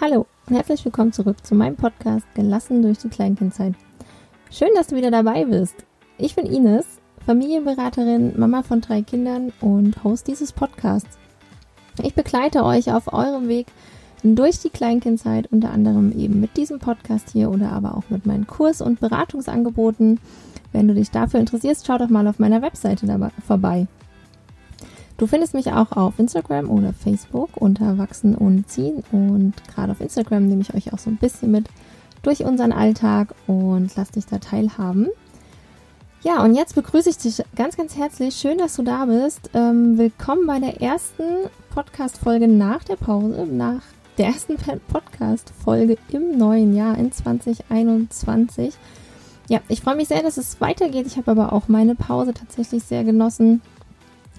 Hallo und herzlich willkommen zurück zu meinem Podcast Gelassen durch die Kleinkindzeit. Schön, dass du wieder dabei bist. Ich bin Ines, Familienberaterin, Mama von drei Kindern und Host dieses Podcasts. Ich begleite euch auf eurem Weg durch die Kleinkindzeit, unter anderem eben mit diesem Podcast hier oder aber auch mit meinen Kurs- und Beratungsangeboten. Wenn du dich dafür interessierst, schau doch mal auf meiner Webseite vorbei Du findest mich auch auf Instagram oder Facebook unter Wachsen und Ziehen und gerade auf Instagram nehme ich euch auch so ein bisschen mit durch unseren Alltag und lass dich da teilhaben. Ja, und jetzt begrüße ich dich ganz, ganz herzlich. Schön, dass du da bist. Ähm, willkommen bei der ersten Podcast-Folge nach der Pause, nach der ersten Podcast-Folge im neuen Jahr in 2021. Ja, ich freue mich sehr, dass es weitergeht. Ich habe aber auch meine Pause tatsächlich sehr genossen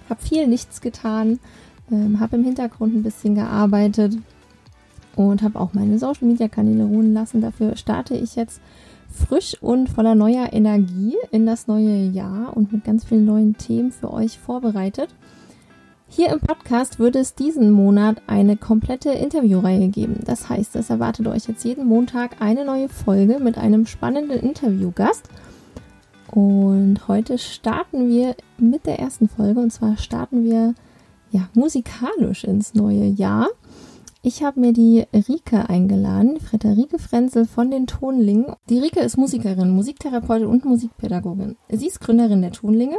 habe viel nichts getan, ähm, habe im Hintergrund ein bisschen gearbeitet und habe auch meine Social Media Kanäle ruhen lassen. Dafür starte ich jetzt frisch und voller neuer Energie in das neue Jahr und mit ganz vielen neuen Themen für euch vorbereitet. Hier im Podcast wird es diesen Monat eine komplette Interviewreihe geben. Das heißt, es erwartet euch jetzt jeden Montag eine neue Folge mit einem spannenden Interviewgast. Und heute starten wir mit der ersten Folge und zwar starten wir ja musikalisch ins neue Jahr. Ich habe mir die Rike eingeladen, Frederike Frenzel von den Tonlingen. Die Rike ist Musikerin, Musiktherapeutin und Musikpädagogin. Sie ist Gründerin der Tonlinge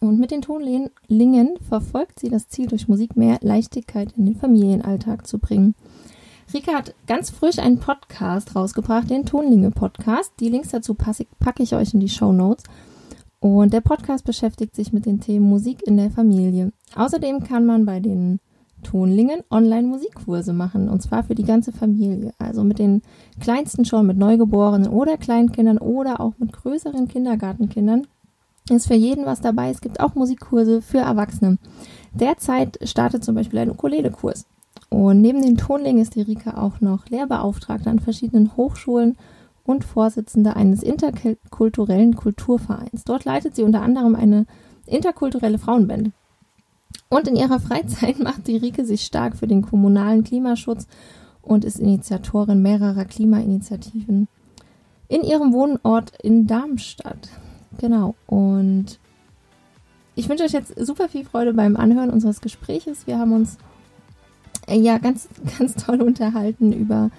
und mit den Tonlingen verfolgt sie das Ziel, durch Musik mehr Leichtigkeit in den Familienalltag zu bringen. Rika hat ganz frisch einen Podcast rausgebracht, den Tonlinge Podcast. Die Links dazu packe ich euch in die Show Notes. Und der Podcast beschäftigt sich mit den Themen Musik in der Familie. Außerdem kann man bei den Tonlingen Online-Musikkurse machen und zwar für die ganze Familie. Also mit den kleinsten schon, mit Neugeborenen oder Kleinkindern oder auch mit größeren Kindergartenkindern ist für jeden was dabei. Es gibt auch Musikkurse für Erwachsene. Derzeit startet zum Beispiel ein Ukulele-Kurs. Und neben den Tonlingen ist die Rika auch noch Lehrbeauftragte an verschiedenen Hochschulen und Vorsitzende eines interkulturellen Kulturvereins. Dort leitet sie unter anderem eine interkulturelle Frauenband. Und in ihrer Freizeit macht die Rike sich stark für den kommunalen Klimaschutz und ist Initiatorin mehrerer Klimainitiativen in ihrem Wohnort in Darmstadt. Genau. Und ich wünsche euch jetzt super viel Freude beim Anhören unseres Gespräches. Wir haben uns ja ganz, ganz toll unterhalten über,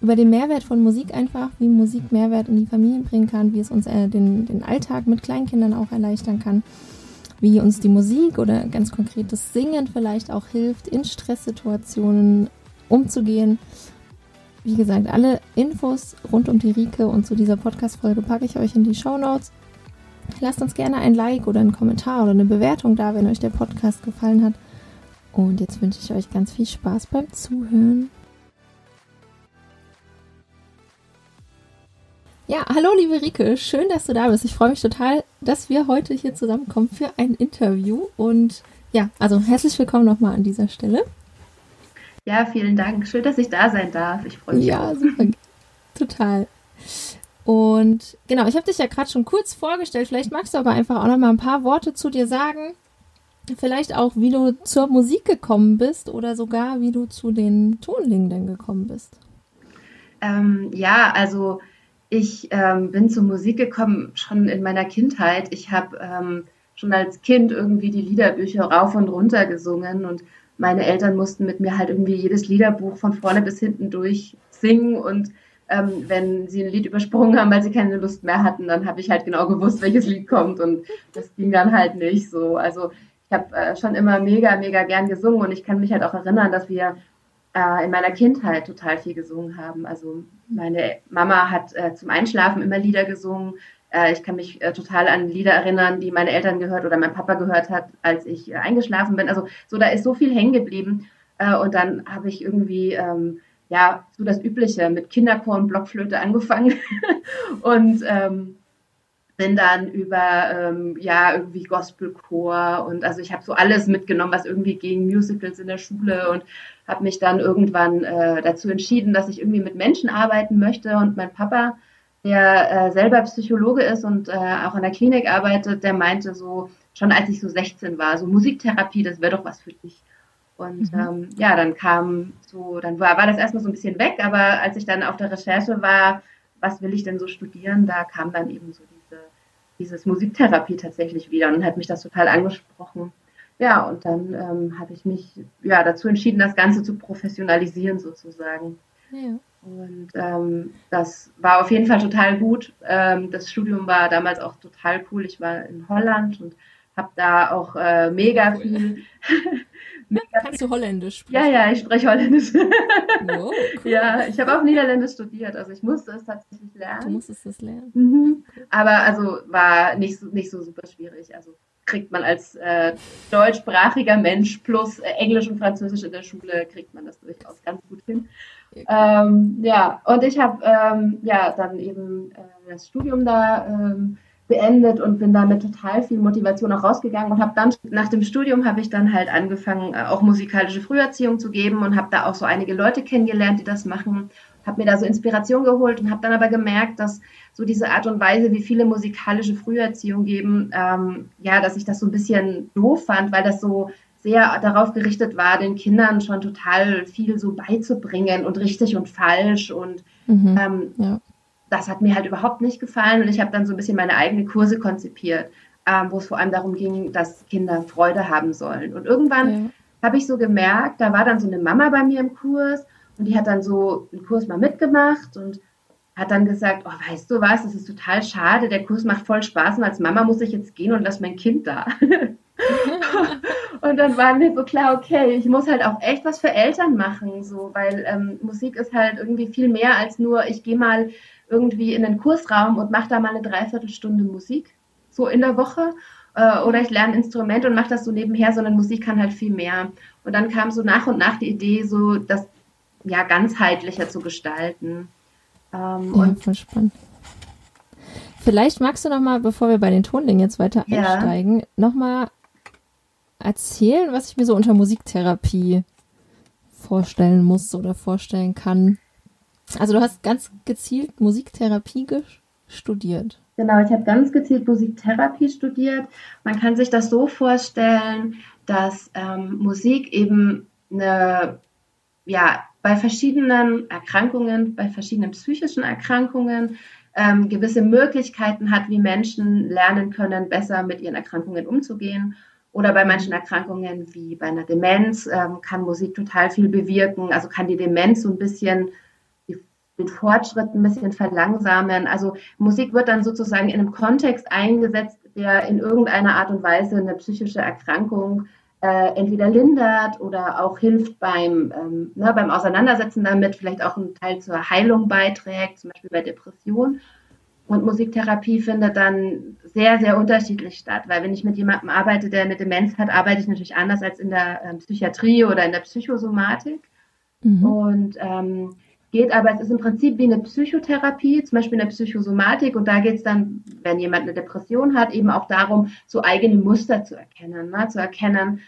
über den Mehrwert von Musik einfach, wie Musik Mehrwert in die Familien bringen kann, wie es uns äh, den, den Alltag mit Kleinkindern auch erleichtern kann, wie uns die Musik oder ganz konkret das Singen vielleicht auch hilft, in Stresssituationen umzugehen. Wie gesagt, alle Infos rund um die Rike und zu dieser Podcast-Folge packe ich euch in die Show Notes. Lasst uns gerne ein Like oder einen Kommentar oder eine Bewertung da, wenn euch der Podcast gefallen hat. Und jetzt wünsche ich euch ganz viel Spaß beim Zuhören. Ja, hallo liebe Rike, schön, dass du da bist. Ich freue mich total, dass wir heute hier zusammenkommen für ein Interview. Und ja, also herzlich willkommen nochmal an dieser Stelle. Ja, vielen Dank. Schön, dass ich da sein darf. Ich freue mich. Ja, auch. super. Total. Und genau, ich habe dich ja gerade schon kurz vorgestellt. Vielleicht magst du aber einfach auch noch mal ein paar Worte zu dir sagen vielleicht auch, wie du zur Musik gekommen bist oder sogar, wie du zu den Tonlingen denn gekommen bist. Ähm, ja, also ich ähm, bin zur Musik gekommen schon in meiner Kindheit. Ich habe ähm, schon als Kind irgendwie die Liederbücher rauf und runter gesungen und meine Eltern mussten mit mir halt irgendwie jedes Liederbuch von vorne bis hinten durch singen und ähm, wenn sie ein Lied übersprungen haben, weil sie keine Lust mehr hatten, dann habe ich halt genau gewusst, welches Lied kommt und das ging dann halt nicht so. Also ich habe äh, schon immer mega, mega gern gesungen und ich kann mich halt auch erinnern, dass wir äh, in meiner Kindheit total viel gesungen haben. Also meine Mama hat äh, zum Einschlafen immer Lieder gesungen. Äh, ich kann mich äh, total an Lieder erinnern, die meine Eltern gehört oder mein Papa gehört hat, als ich äh, eingeschlafen bin. Also so, da ist so viel hängen geblieben. und dann habe ich irgendwie ähm, ja, so das Übliche mit Kinderchor und Blockflöte angefangen. und ähm, bin dann über ähm, ja irgendwie Gospelchor und also ich habe so alles mitgenommen, was irgendwie gegen Musicals in der Schule und habe mich dann irgendwann äh, dazu entschieden, dass ich irgendwie mit Menschen arbeiten möchte und mein Papa, der äh, selber Psychologe ist und äh, auch in der Klinik arbeitet, der meinte so schon als ich so 16 war, so Musiktherapie, das wäre doch was für dich. Und mhm. ähm, ja, dann kam so, dann war, war das erstmal so ein bisschen weg, aber als ich dann auf der Recherche war, was will ich denn so studieren, da kam dann eben so diese, dieses Musiktherapie tatsächlich wieder und hat mich das total angesprochen. Ja, und dann ähm, habe ich mich ja dazu entschieden, das Ganze zu professionalisieren sozusagen. Ja. Und ähm, das war auf jeden Fall total gut. Ähm, das Studium war damals auch total cool. Ich war in Holland und habe da auch äh, mega cool. viel. Kannst du Holländisch sprechen? Ja, ja, ich spreche Holländisch. wow, cool. Ja, ich habe auch Niederländisch studiert, also ich musste es tatsächlich lernen. Du musstest es lernen. Mhm. Aber also war nicht so, nicht so super schwierig. Also kriegt man als äh, deutschsprachiger Mensch plus äh, Englisch und Französisch in der Schule, kriegt man das durchaus ganz gut hin. Ja, ähm, ja und ich habe ähm, ja dann eben äh, das Studium da ähm, beendet und bin da mit total viel Motivation auch rausgegangen und habe dann nach dem Studium habe ich dann halt angefangen äh, auch musikalische Früherziehung zu geben und habe da auch so einige Leute kennengelernt, die das machen, habe mir da so Inspiration geholt und habe dann aber gemerkt, dass so diese Art und Weise, wie viele musikalische Früherziehung geben, ähm, ja, dass ich das so ein bisschen doof fand, weil das so sehr darauf gerichtet war, den Kindern schon total viel so beizubringen und richtig und falsch und mhm, ähm, ja das hat mir halt überhaupt nicht gefallen und ich habe dann so ein bisschen meine eigenen Kurse konzipiert, ähm, wo es vor allem darum ging, dass Kinder Freude haben sollen. Und irgendwann ja. habe ich so gemerkt, da war dann so eine Mama bei mir im Kurs und die hat dann so einen Kurs mal mitgemacht und hat dann gesagt, oh, weißt du was, das ist total schade, der Kurs macht voll Spaß und als Mama muss ich jetzt gehen und lass mein Kind da. und dann war mir so klar, okay, ich muss halt auch echt was für Eltern machen, so, weil ähm, Musik ist halt irgendwie viel mehr als nur, ich gehe mal irgendwie in den Kursraum und mache da mal eine Dreiviertelstunde Musik, so in der Woche. Äh, oder ich lerne ein Instrument und mache das so nebenher, sondern Musik kann halt viel mehr. Und dann kam so nach und nach die Idee, so das ja ganzheitlicher zu gestalten. Ähm, ja, und voll spannend. Vielleicht magst du noch mal, bevor wir bei den Tonlingen jetzt weiter ja. einsteigen, noch mal erzählen, was ich mir so unter Musiktherapie vorstellen muss oder vorstellen kann. Also du hast ganz gezielt Musiktherapie studiert. Genau, ich habe ganz gezielt Musiktherapie studiert. Man kann sich das so vorstellen, dass ähm, Musik eben eine, ja, bei verschiedenen Erkrankungen, bei verschiedenen psychischen Erkrankungen ähm, gewisse Möglichkeiten hat, wie Menschen lernen können, besser mit ihren Erkrankungen umzugehen. Oder bei manchen Erkrankungen wie bei einer Demenz ähm, kann Musik total viel bewirken. Also kann die Demenz so ein bisschen Fortschritt ein bisschen verlangsamen. Also Musik wird dann sozusagen in einem Kontext eingesetzt, der in irgendeiner Art und Weise eine psychische Erkrankung äh, entweder lindert oder auch hilft beim, ähm, ne, beim Auseinandersetzen damit, vielleicht auch einen Teil zur Heilung beiträgt, zum Beispiel bei Depression. Und Musiktherapie findet dann sehr, sehr unterschiedlich statt, weil wenn ich mit jemandem arbeite, der eine Demenz hat, arbeite ich natürlich anders als in der ähm, Psychiatrie oder in der Psychosomatik. Mhm. Und ähm, geht, aber es ist im Prinzip wie eine Psychotherapie, zum Beispiel in der Psychosomatik. Und da geht es dann, wenn jemand eine Depression hat, eben auch darum, so eigene Muster zu erkennen, ne? zu erkennen,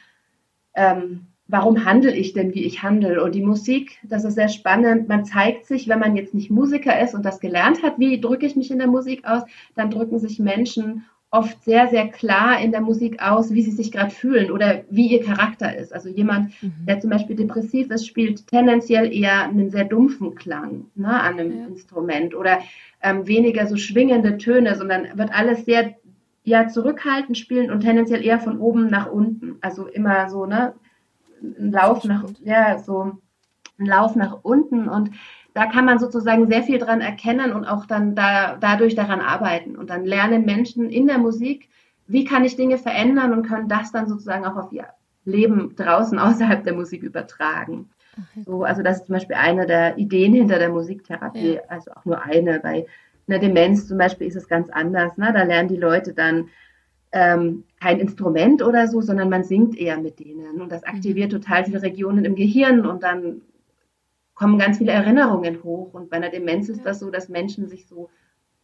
ähm, warum handle ich denn, wie ich handle. Und die Musik, das ist sehr spannend. Man zeigt sich, wenn man jetzt nicht Musiker ist und das gelernt hat, wie drücke ich mich in der Musik aus, dann drücken sich Menschen oft sehr, sehr klar in der Musik aus, wie sie sich gerade fühlen oder wie ihr Charakter ist. Also jemand, mhm. der zum Beispiel depressiv ist, spielt tendenziell eher einen sehr dumpfen Klang ne, an einem ja. Instrument oder ähm, weniger so schwingende Töne, sondern wird alles sehr ja, zurückhaltend spielen und tendenziell eher von oben nach unten. Also immer so, ne, ein Lauf nach, ja, so ein Lauf nach unten und da kann man sozusagen sehr viel dran erkennen und auch dann da, dadurch daran arbeiten. Und dann lernen Menschen in der Musik, wie kann ich Dinge verändern und können das dann sozusagen auch auf ihr Leben draußen außerhalb der Musik übertragen. So, also das ist zum Beispiel eine der Ideen hinter der Musiktherapie, ja. also auch nur eine. Bei einer Demenz zum Beispiel ist es ganz anders. Ne? Da lernen die Leute dann ähm, kein Instrument oder so, sondern man singt eher mit denen. Und das aktiviert mhm. total viele Regionen im Gehirn und dann kommen ganz viele Erinnerungen hoch. Und bei einer Demenz ist das so, dass Menschen sich so,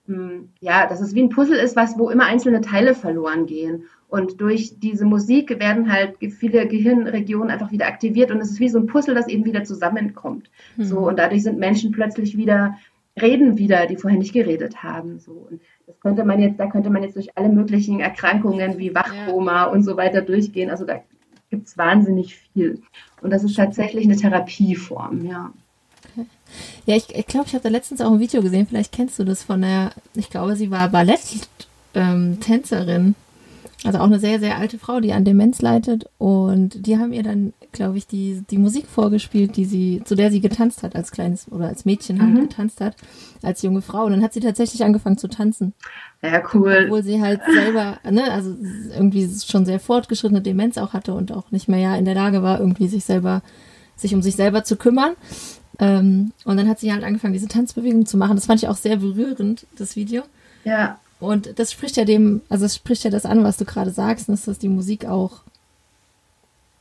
hm, ja, dass es wie ein Puzzle ist, was, wo immer einzelne Teile verloren gehen. Und durch diese Musik werden halt viele Gehirnregionen einfach wieder aktiviert und es ist wie so ein Puzzle, das eben wieder zusammenkommt. Mhm. So, und dadurch sind Menschen plötzlich wieder, reden wieder, die vorher nicht geredet haben. So. Und das könnte man jetzt, da könnte man jetzt durch alle möglichen Erkrankungen wie Wachkoma ja. und so weiter durchgehen. Also da gibt es wahnsinnig viel. Und das ist tatsächlich eine Therapieform, ja. Ja, ich glaube, ich, glaub, ich habe da letztens auch ein Video gesehen, vielleicht kennst du das von der, ich glaube, sie war Ballett-Tänzerin. Ähm, also auch eine sehr, sehr alte Frau, die an Demenz leidet. Und die haben ihr dann, glaube ich, die, die Musik vorgespielt, die sie, zu der sie getanzt hat als kleines oder als Mädchen halt mhm. getanzt hat, als junge Frau. Und dann hat sie tatsächlich angefangen zu tanzen. Ja, cool. Obwohl sie halt selber, ne, also irgendwie schon sehr fortgeschrittene Demenz auch hatte und auch nicht mehr ja in der Lage war, irgendwie sich selber, sich um sich selber zu kümmern. Ähm, und dann hat sie halt angefangen, diese Tanzbewegung zu machen. Das fand ich auch sehr berührend, das Video. Ja. Und das spricht ja dem, also es spricht ja das an, was du gerade sagst, dass die Musik auch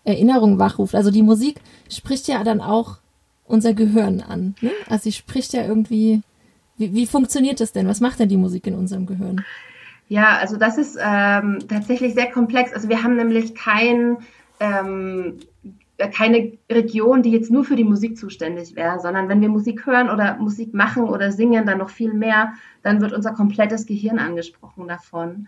Erinnerungen wachruft. Also die Musik spricht ja dann auch unser Gehirn an. Ne? Also sie spricht ja irgendwie. Wie, wie funktioniert das denn? Was macht denn die Musik in unserem Gehirn? Ja, also das ist ähm, tatsächlich sehr komplex. Also wir haben nämlich kein ähm, äh, keine Region, die jetzt nur für die Musik zuständig wäre, sondern wenn wir Musik hören oder Musik machen oder singen, dann noch viel mehr, dann wird unser komplettes Gehirn angesprochen davon.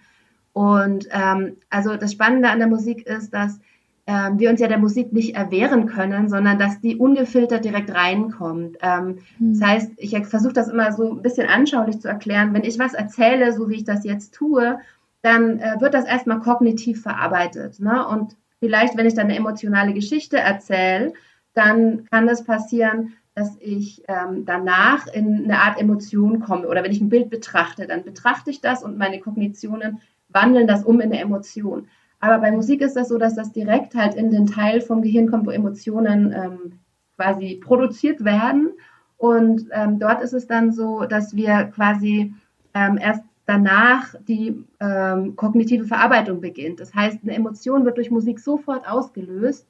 Und ähm, also das Spannende an der Musik ist, dass ähm, wir uns ja der Musik nicht erwehren können, sondern dass die ungefiltert direkt reinkommt. Ähm, mhm. Das heißt, ich versuche das immer so ein bisschen anschaulich zu erklären. Wenn ich was erzähle, so wie ich das jetzt tue, dann äh, wird das erstmal kognitiv verarbeitet. Ne? Und vielleicht, wenn ich dann eine emotionale Geschichte erzähle, dann kann es passieren, dass ich ähm, danach in eine Art Emotion komme. Oder wenn ich ein Bild betrachte, dann betrachte ich das und meine Kognitionen wandeln das um in eine Emotion. Aber bei Musik ist das so, dass das direkt halt in den Teil vom Gehirn kommt, wo Emotionen ähm, quasi produziert werden. Und ähm, dort ist es dann so, dass wir quasi ähm, erst danach die ähm, kognitive Verarbeitung beginnt. Das heißt, eine Emotion wird durch Musik sofort ausgelöst.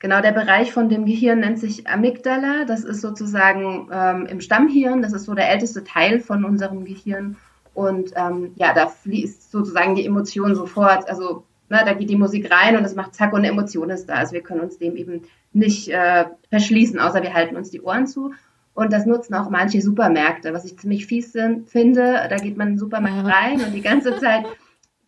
Genau, der Bereich von dem Gehirn nennt sich Amygdala. Das ist sozusagen ähm, im Stammhirn. Das ist so der älteste Teil von unserem Gehirn. Und ähm, ja, da fließt sozusagen die Emotion sofort. Also ne, da geht die Musik rein und es macht zack und eine Emotion ist da. Also wir können uns dem eben nicht äh, verschließen, außer wir halten uns die Ohren zu. Und das nutzen auch manche Supermärkte, was ich ziemlich fies sind, finde. Da geht man in den Supermarkt ja. rein und die ganze Zeit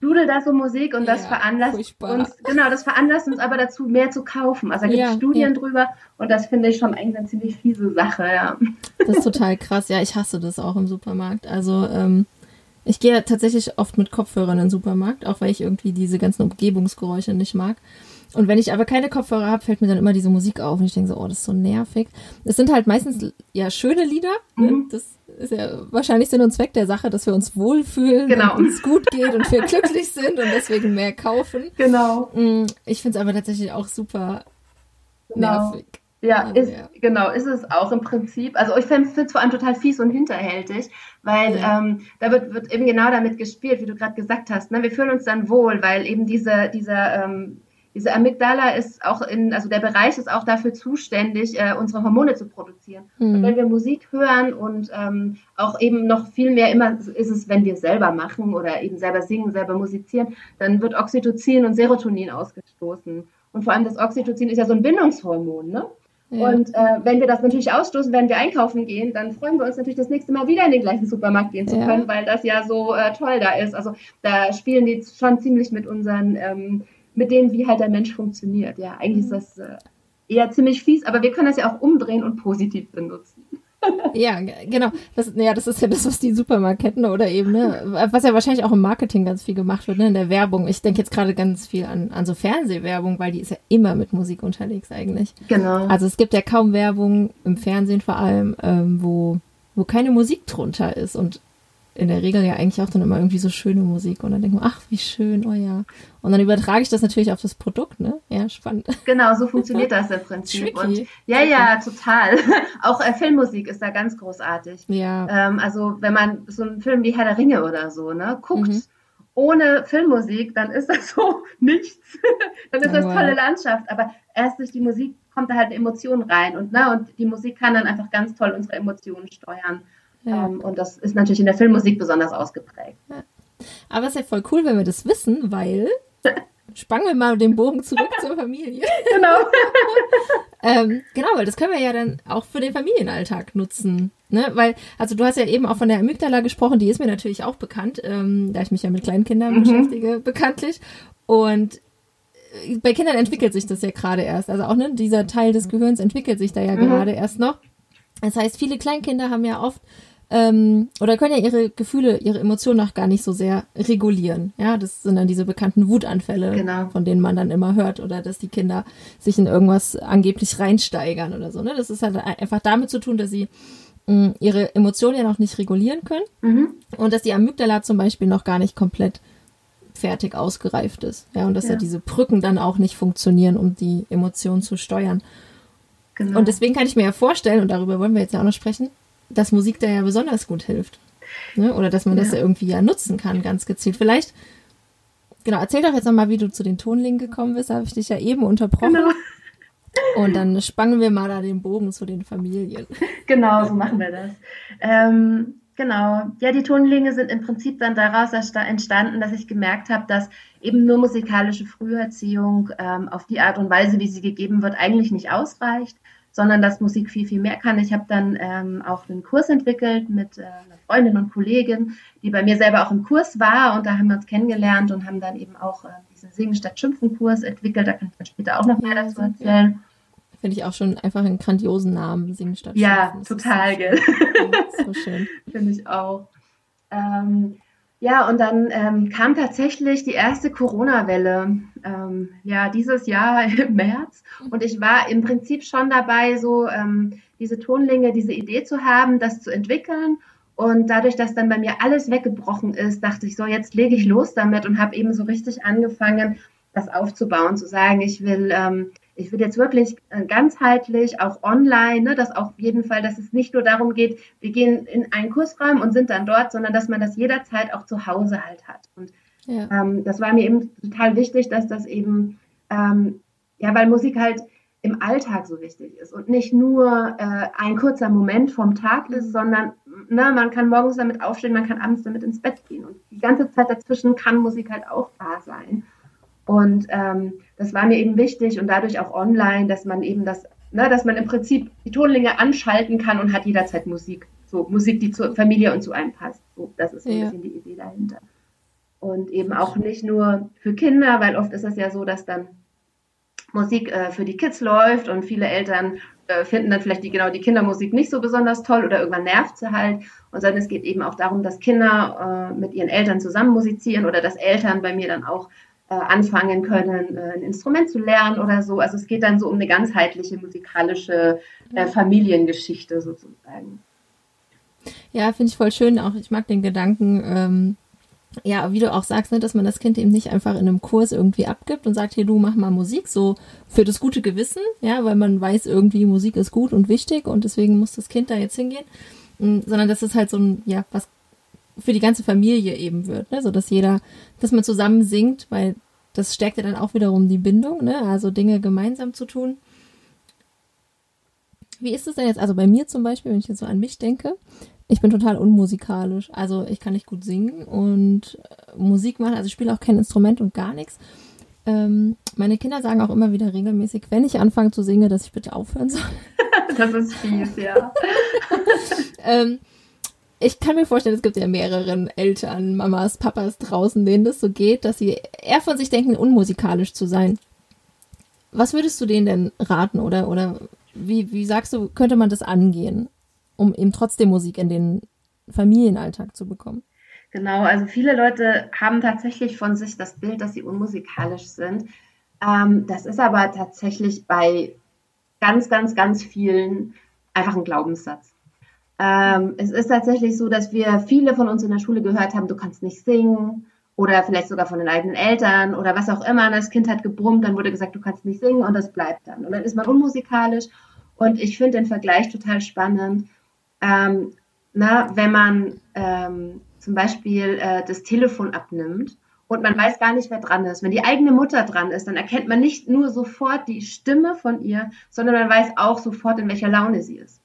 dudelt da so Musik und das ja, veranlasst furchtbar. uns, genau, das veranlasst uns aber dazu, mehr zu kaufen. Also da gibt es ja, Studien drüber und das finde ich schon eigentlich eine ziemlich fiese Sache, ja. Das ist total krass. Ja, ich hasse das auch im Supermarkt. Also, ähm, ich gehe tatsächlich oft mit Kopfhörern in den Supermarkt, auch weil ich irgendwie diese ganzen Umgebungsgeräusche nicht mag. Und wenn ich aber keine Kopfhörer habe, fällt mir dann immer diese Musik auf und ich denke so, oh, das ist so nervig. Es sind halt meistens ja schöne Lieder. Ne? Mhm. Das ist ja wahrscheinlich Sinn und Zweck der Sache, dass wir uns wohlfühlen genau. und uns gut geht und wir glücklich sind und deswegen mehr kaufen. Genau. Mm, ich finde es aber tatsächlich auch super genau. nervig. Ja, also, ist, ja, genau, ist es auch im Prinzip. Also ich finde es vor allem total fies und hinterhältig, weil ja. ähm, da wird, wird eben genau damit gespielt, wie du gerade gesagt hast. Ne? Wir fühlen uns dann wohl, weil eben diese, dieser ähm, diese Amygdala ist auch in, also der Bereich ist auch dafür zuständig, äh, unsere Hormone zu produzieren. Mhm. Und wenn wir Musik hören und ähm, auch eben noch viel mehr immer ist es, wenn wir selber machen oder eben selber singen, selber musizieren, dann wird Oxytocin und Serotonin ausgestoßen. Und vor allem das Oxytocin ist ja so ein Bindungshormon, ne? Ja. Und äh, wenn wir das natürlich ausstoßen, wenn wir einkaufen gehen, dann freuen wir uns natürlich das nächste Mal wieder in den gleichen Supermarkt gehen zu können, ja. weil das ja so äh, toll da ist. Also da spielen die schon ziemlich mit unseren ähm, mit denen, wie halt der Mensch funktioniert. Ja, eigentlich ist das äh, eher ziemlich fies, aber wir können das ja auch umdrehen und positiv benutzen. ja, genau. Das, ja, das ist ja das, was die Supermarktketten oder eben, ne, was ja wahrscheinlich auch im Marketing ganz viel gemacht wird, ne, in der Werbung. Ich denke jetzt gerade ganz viel an, an so Fernsehwerbung, weil die ist ja immer mit Musik unterwegs eigentlich. Genau. Also es gibt ja kaum Werbung, im Fernsehen vor allem, ähm, wo, wo keine Musik drunter ist und in der Regel ja eigentlich auch dann immer irgendwie so schöne Musik und dann denke ich, ach, wie schön, oh ja. Und dann übertrage ich das natürlich auf das Produkt, ne? Ja, spannend. Genau, so funktioniert das im Prinzip. Und, ja, ja, total. auch äh, Filmmusik ist da ganz großartig. Ja. Ähm, also wenn man so einen Film wie Herr der Ringe oder so, ne, guckt, mhm. ohne Filmmusik, dann ist das so nichts. dann ist das tolle Landschaft. Aber erst durch die Musik kommt da halt eine Emotion rein und, ne, und die Musik kann dann einfach ganz toll unsere Emotionen steuern. Ja. Ähm, und das ist natürlich in der Filmmusik besonders ausgeprägt. Ja. Aber es ist ja voll cool, wenn wir das wissen, weil spannen wir mal den Bogen zurück zur Familie. Genau. ähm, genau, weil das können wir ja dann auch für den Familienalltag nutzen. Ne? Weil, also du hast ja eben auch von der Amygdala gesprochen, die ist mir natürlich auch bekannt, ähm, da ich mich ja mit kleinen Kindern mhm. beschäftige, bekanntlich. Und bei Kindern entwickelt sich das ja gerade erst. Also auch ne, dieser Teil des Gehirns entwickelt sich da ja mhm. gerade erst noch. Das heißt, viele Kleinkinder haben ja oft ähm, oder können ja ihre Gefühle, ihre Emotionen auch gar nicht so sehr regulieren. Ja, das sind dann diese bekannten Wutanfälle, genau. von denen man dann immer hört, oder dass die Kinder sich in irgendwas angeblich reinsteigern oder so. Ne? Das ist halt einfach damit zu tun, dass sie mh, ihre Emotionen ja noch nicht regulieren können mhm. und dass die Amygdala zum Beispiel noch gar nicht komplett fertig ausgereift ist. Ja, und dass ja. ja diese Brücken dann auch nicht funktionieren, um die Emotionen zu steuern. Genau. Und deswegen kann ich mir ja vorstellen, und darüber wollen wir jetzt ja auch noch sprechen, dass Musik da ja besonders gut hilft. Ne? Oder dass man ja. das ja irgendwie ja nutzen kann, ganz gezielt. Vielleicht, genau, erzähl doch jetzt nochmal, wie du zu den Tonlingen gekommen bist. Da habe ich dich ja eben unterbrochen. Genau. Und dann spannen wir mal da den Bogen zu den Familien. Genau, so machen wir das. Ähm, genau. Ja, die Tonlinge sind im Prinzip dann daraus entstanden, dass ich gemerkt habe, dass eben nur musikalische Früherziehung ähm, auf die Art und Weise, wie sie gegeben wird, eigentlich nicht ausreicht, sondern dass Musik viel, viel mehr kann. Ich habe dann ähm, auch einen Kurs entwickelt mit äh, einer Freundin und Kollegin, die bei mir selber auch im Kurs war und da haben wir uns kennengelernt und haben dann eben auch äh, diesen Singen statt Schimpfen Kurs entwickelt. Da kann ich dann später auch noch mehr dazu erzählen. Finde ich auch schon einfach einen grandiosen Namen, Singen statt ja, Schimpfen. Ja, total, gell? so schön. Finde ich auch. Ähm, ja, und dann ähm, kam tatsächlich die erste Corona-Welle, ähm, ja, dieses Jahr im März. Und ich war im Prinzip schon dabei, so ähm, diese Tonlinge, diese Idee zu haben, das zu entwickeln. Und dadurch, dass dann bei mir alles weggebrochen ist, dachte ich so, jetzt lege ich los damit und habe eben so richtig angefangen, das aufzubauen, zu sagen, ich will ähm, ich will jetzt wirklich äh, ganzheitlich, auch online, ne, dass auf jeden Fall, dass es nicht nur darum geht, wir gehen in einen Kursraum und sind dann dort, sondern dass man das jederzeit auch zu Hause halt hat. Und ja. ähm, das war mir eben total wichtig, dass das eben, ähm, ja, weil Musik halt im Alltag so wichtig ist und nicht nur äh, ein kurzer Moment vom Tag ist, sondern ne, man kann morgens damit aufstehen, man kann abends damit ins Bett gehen und die ganze Zeit dazwischen kann Musik halt auch da sein. Und ähm, das war mir eben wichtig und dadurch auch online, dass man eben das, ne, dass man im Prinzip die Tonlinge anschalten kann und hat jederzeit Musik. So Musik, die zur Familie und zu einem passt. So, das ist so ein ja. bisschen die Idee dahinter. Und eben auch nicht nur für Kinder, weil oft ist es ja so, dass dann Musik äh, für die Kids läuft und viele Eltern äh, finden dann vielleicht die, genau die Kindermusik nicht so besonders toll oder irgendwann nervt sie halt. Und sondern es geht eben auch darum, dass Kinder äh, mit ihren Eltern zusammen musizieren oder dass Eltern bei mir dann auch äh, anfangen können, äh, ein Instrument zu lernen oder so. Also es geht dann so um eine ganzheitliche musikalische äh, Familiengeschichte sozusagen. Ja, finde ich voll schön. Auch ich mag den Gedanken, ähm, ja, wie du auch sagst, ne, dass man das Kind eben nicht einfach in einem Kurs irgendwie abgibt und sagt, hier, du mach mal Musik, so für das gute Gewissen, ja, weil man weiß irgendwie, Musik ist gut und wichtig und deswegen muss das Kind da jetzt hingehen, mm, sondern dass es halt so ein, ja, was für die ganze Familie eben wird, ne? so dass jeder, dass man zusammen singt, weil das stärkt ja dann auch wiederum die Bindung, ne? also Dinge gemeinsam zu tun. Wie ist es denn jetzt, also bei mir zum Beispiel, wenn ich jetzt so an mich denke, ich bin total unmusikalisch, also ich kann nicht gut singen und äh, Musik machen, also ich spiele auch kein Instrument und gar nichts. Ähm, meine Kinder sagen auch immer wieder regelmäßig, wenn ich anfange zu singen, dass ich bitte aufhören soll. das ist fies, ja. ähm, ich kann mir vorstellen, es gibt ja mehreren Eltern, Mamas, Papas draußen, denen das so geht, dass sie eher von sich denken, unmusikalisch zu sein. Was würdest du denen denn raten oder, oder wie, wie sagst du, könnte man das angehen, um eben trotzdem Musik in den Familienalltag zu bekommen? Genau, also viele Leute haben tatsächlich von sich das Bild, dass sie unmusikalisch sind. Ähm, das ist aber tatsächlich bei ganz, ganz, ganz vielen einfach ein Glaubenssatz. Ähm, es ist tatsächlich so, dass wir viele von uns in der Schule gehört haben, du kannst nicht singen oder vielleicht sogar von den eigenen Eltern oder was auch immer. Das Kind hat gebrummt, dann wurde gesagt, du kannst nicht singen und das bleibt dann. Und dann ist man unmusikalisch. Und ich finde den Vergleich total spannend. Ähm, na, wenn man ähm, zum Beispiel äh, das Telefon abnimmt und man weiß gar nicht, wer dran ist. Wenn die eigene Mutter dran ist, dann erkennt man nicht nur sofort die Stimme von ihr, sondern man weiß auch sofort, in welcher Laune sie ist.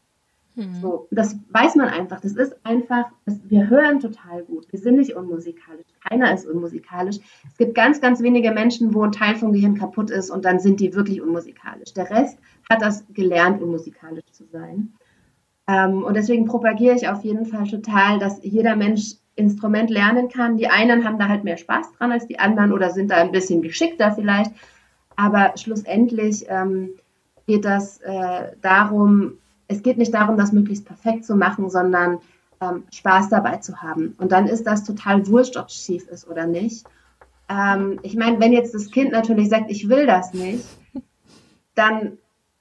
Mhm. So, das weiß man einfach. Das ist einfach, das, wir hören total gut. Wir sind nicht unmusikalisch. Keiner ist unmusikalisch. Es gibt ganz, ganz wenige Menschen, wo ein Teil vom Gehirn kaputt ist und dann sind die wirklich unmusikalisch. Der Rest hat das gelernt, unmusikalisch zu sein. Ähm, und deswegen propagiere ich auf jeden Fall total, dass jeder Mensch Instrument lernen kann. Die einen haben da halt mehr Spaß dran als die anderen oder sind da ein bisschen geschickter vielleicht. Aber schlussendlich ähm, geht das äh, darum, es geht nicht darum, das möglichst perfekt zu machen, sondern ähm, Spaß dabei zu haben. Und dann ist das total wurscht, ob es schief ist oder nicht. Ähm, ich meine, wenn jetzt das Kind natürlich sagt, ich will das nicht, dann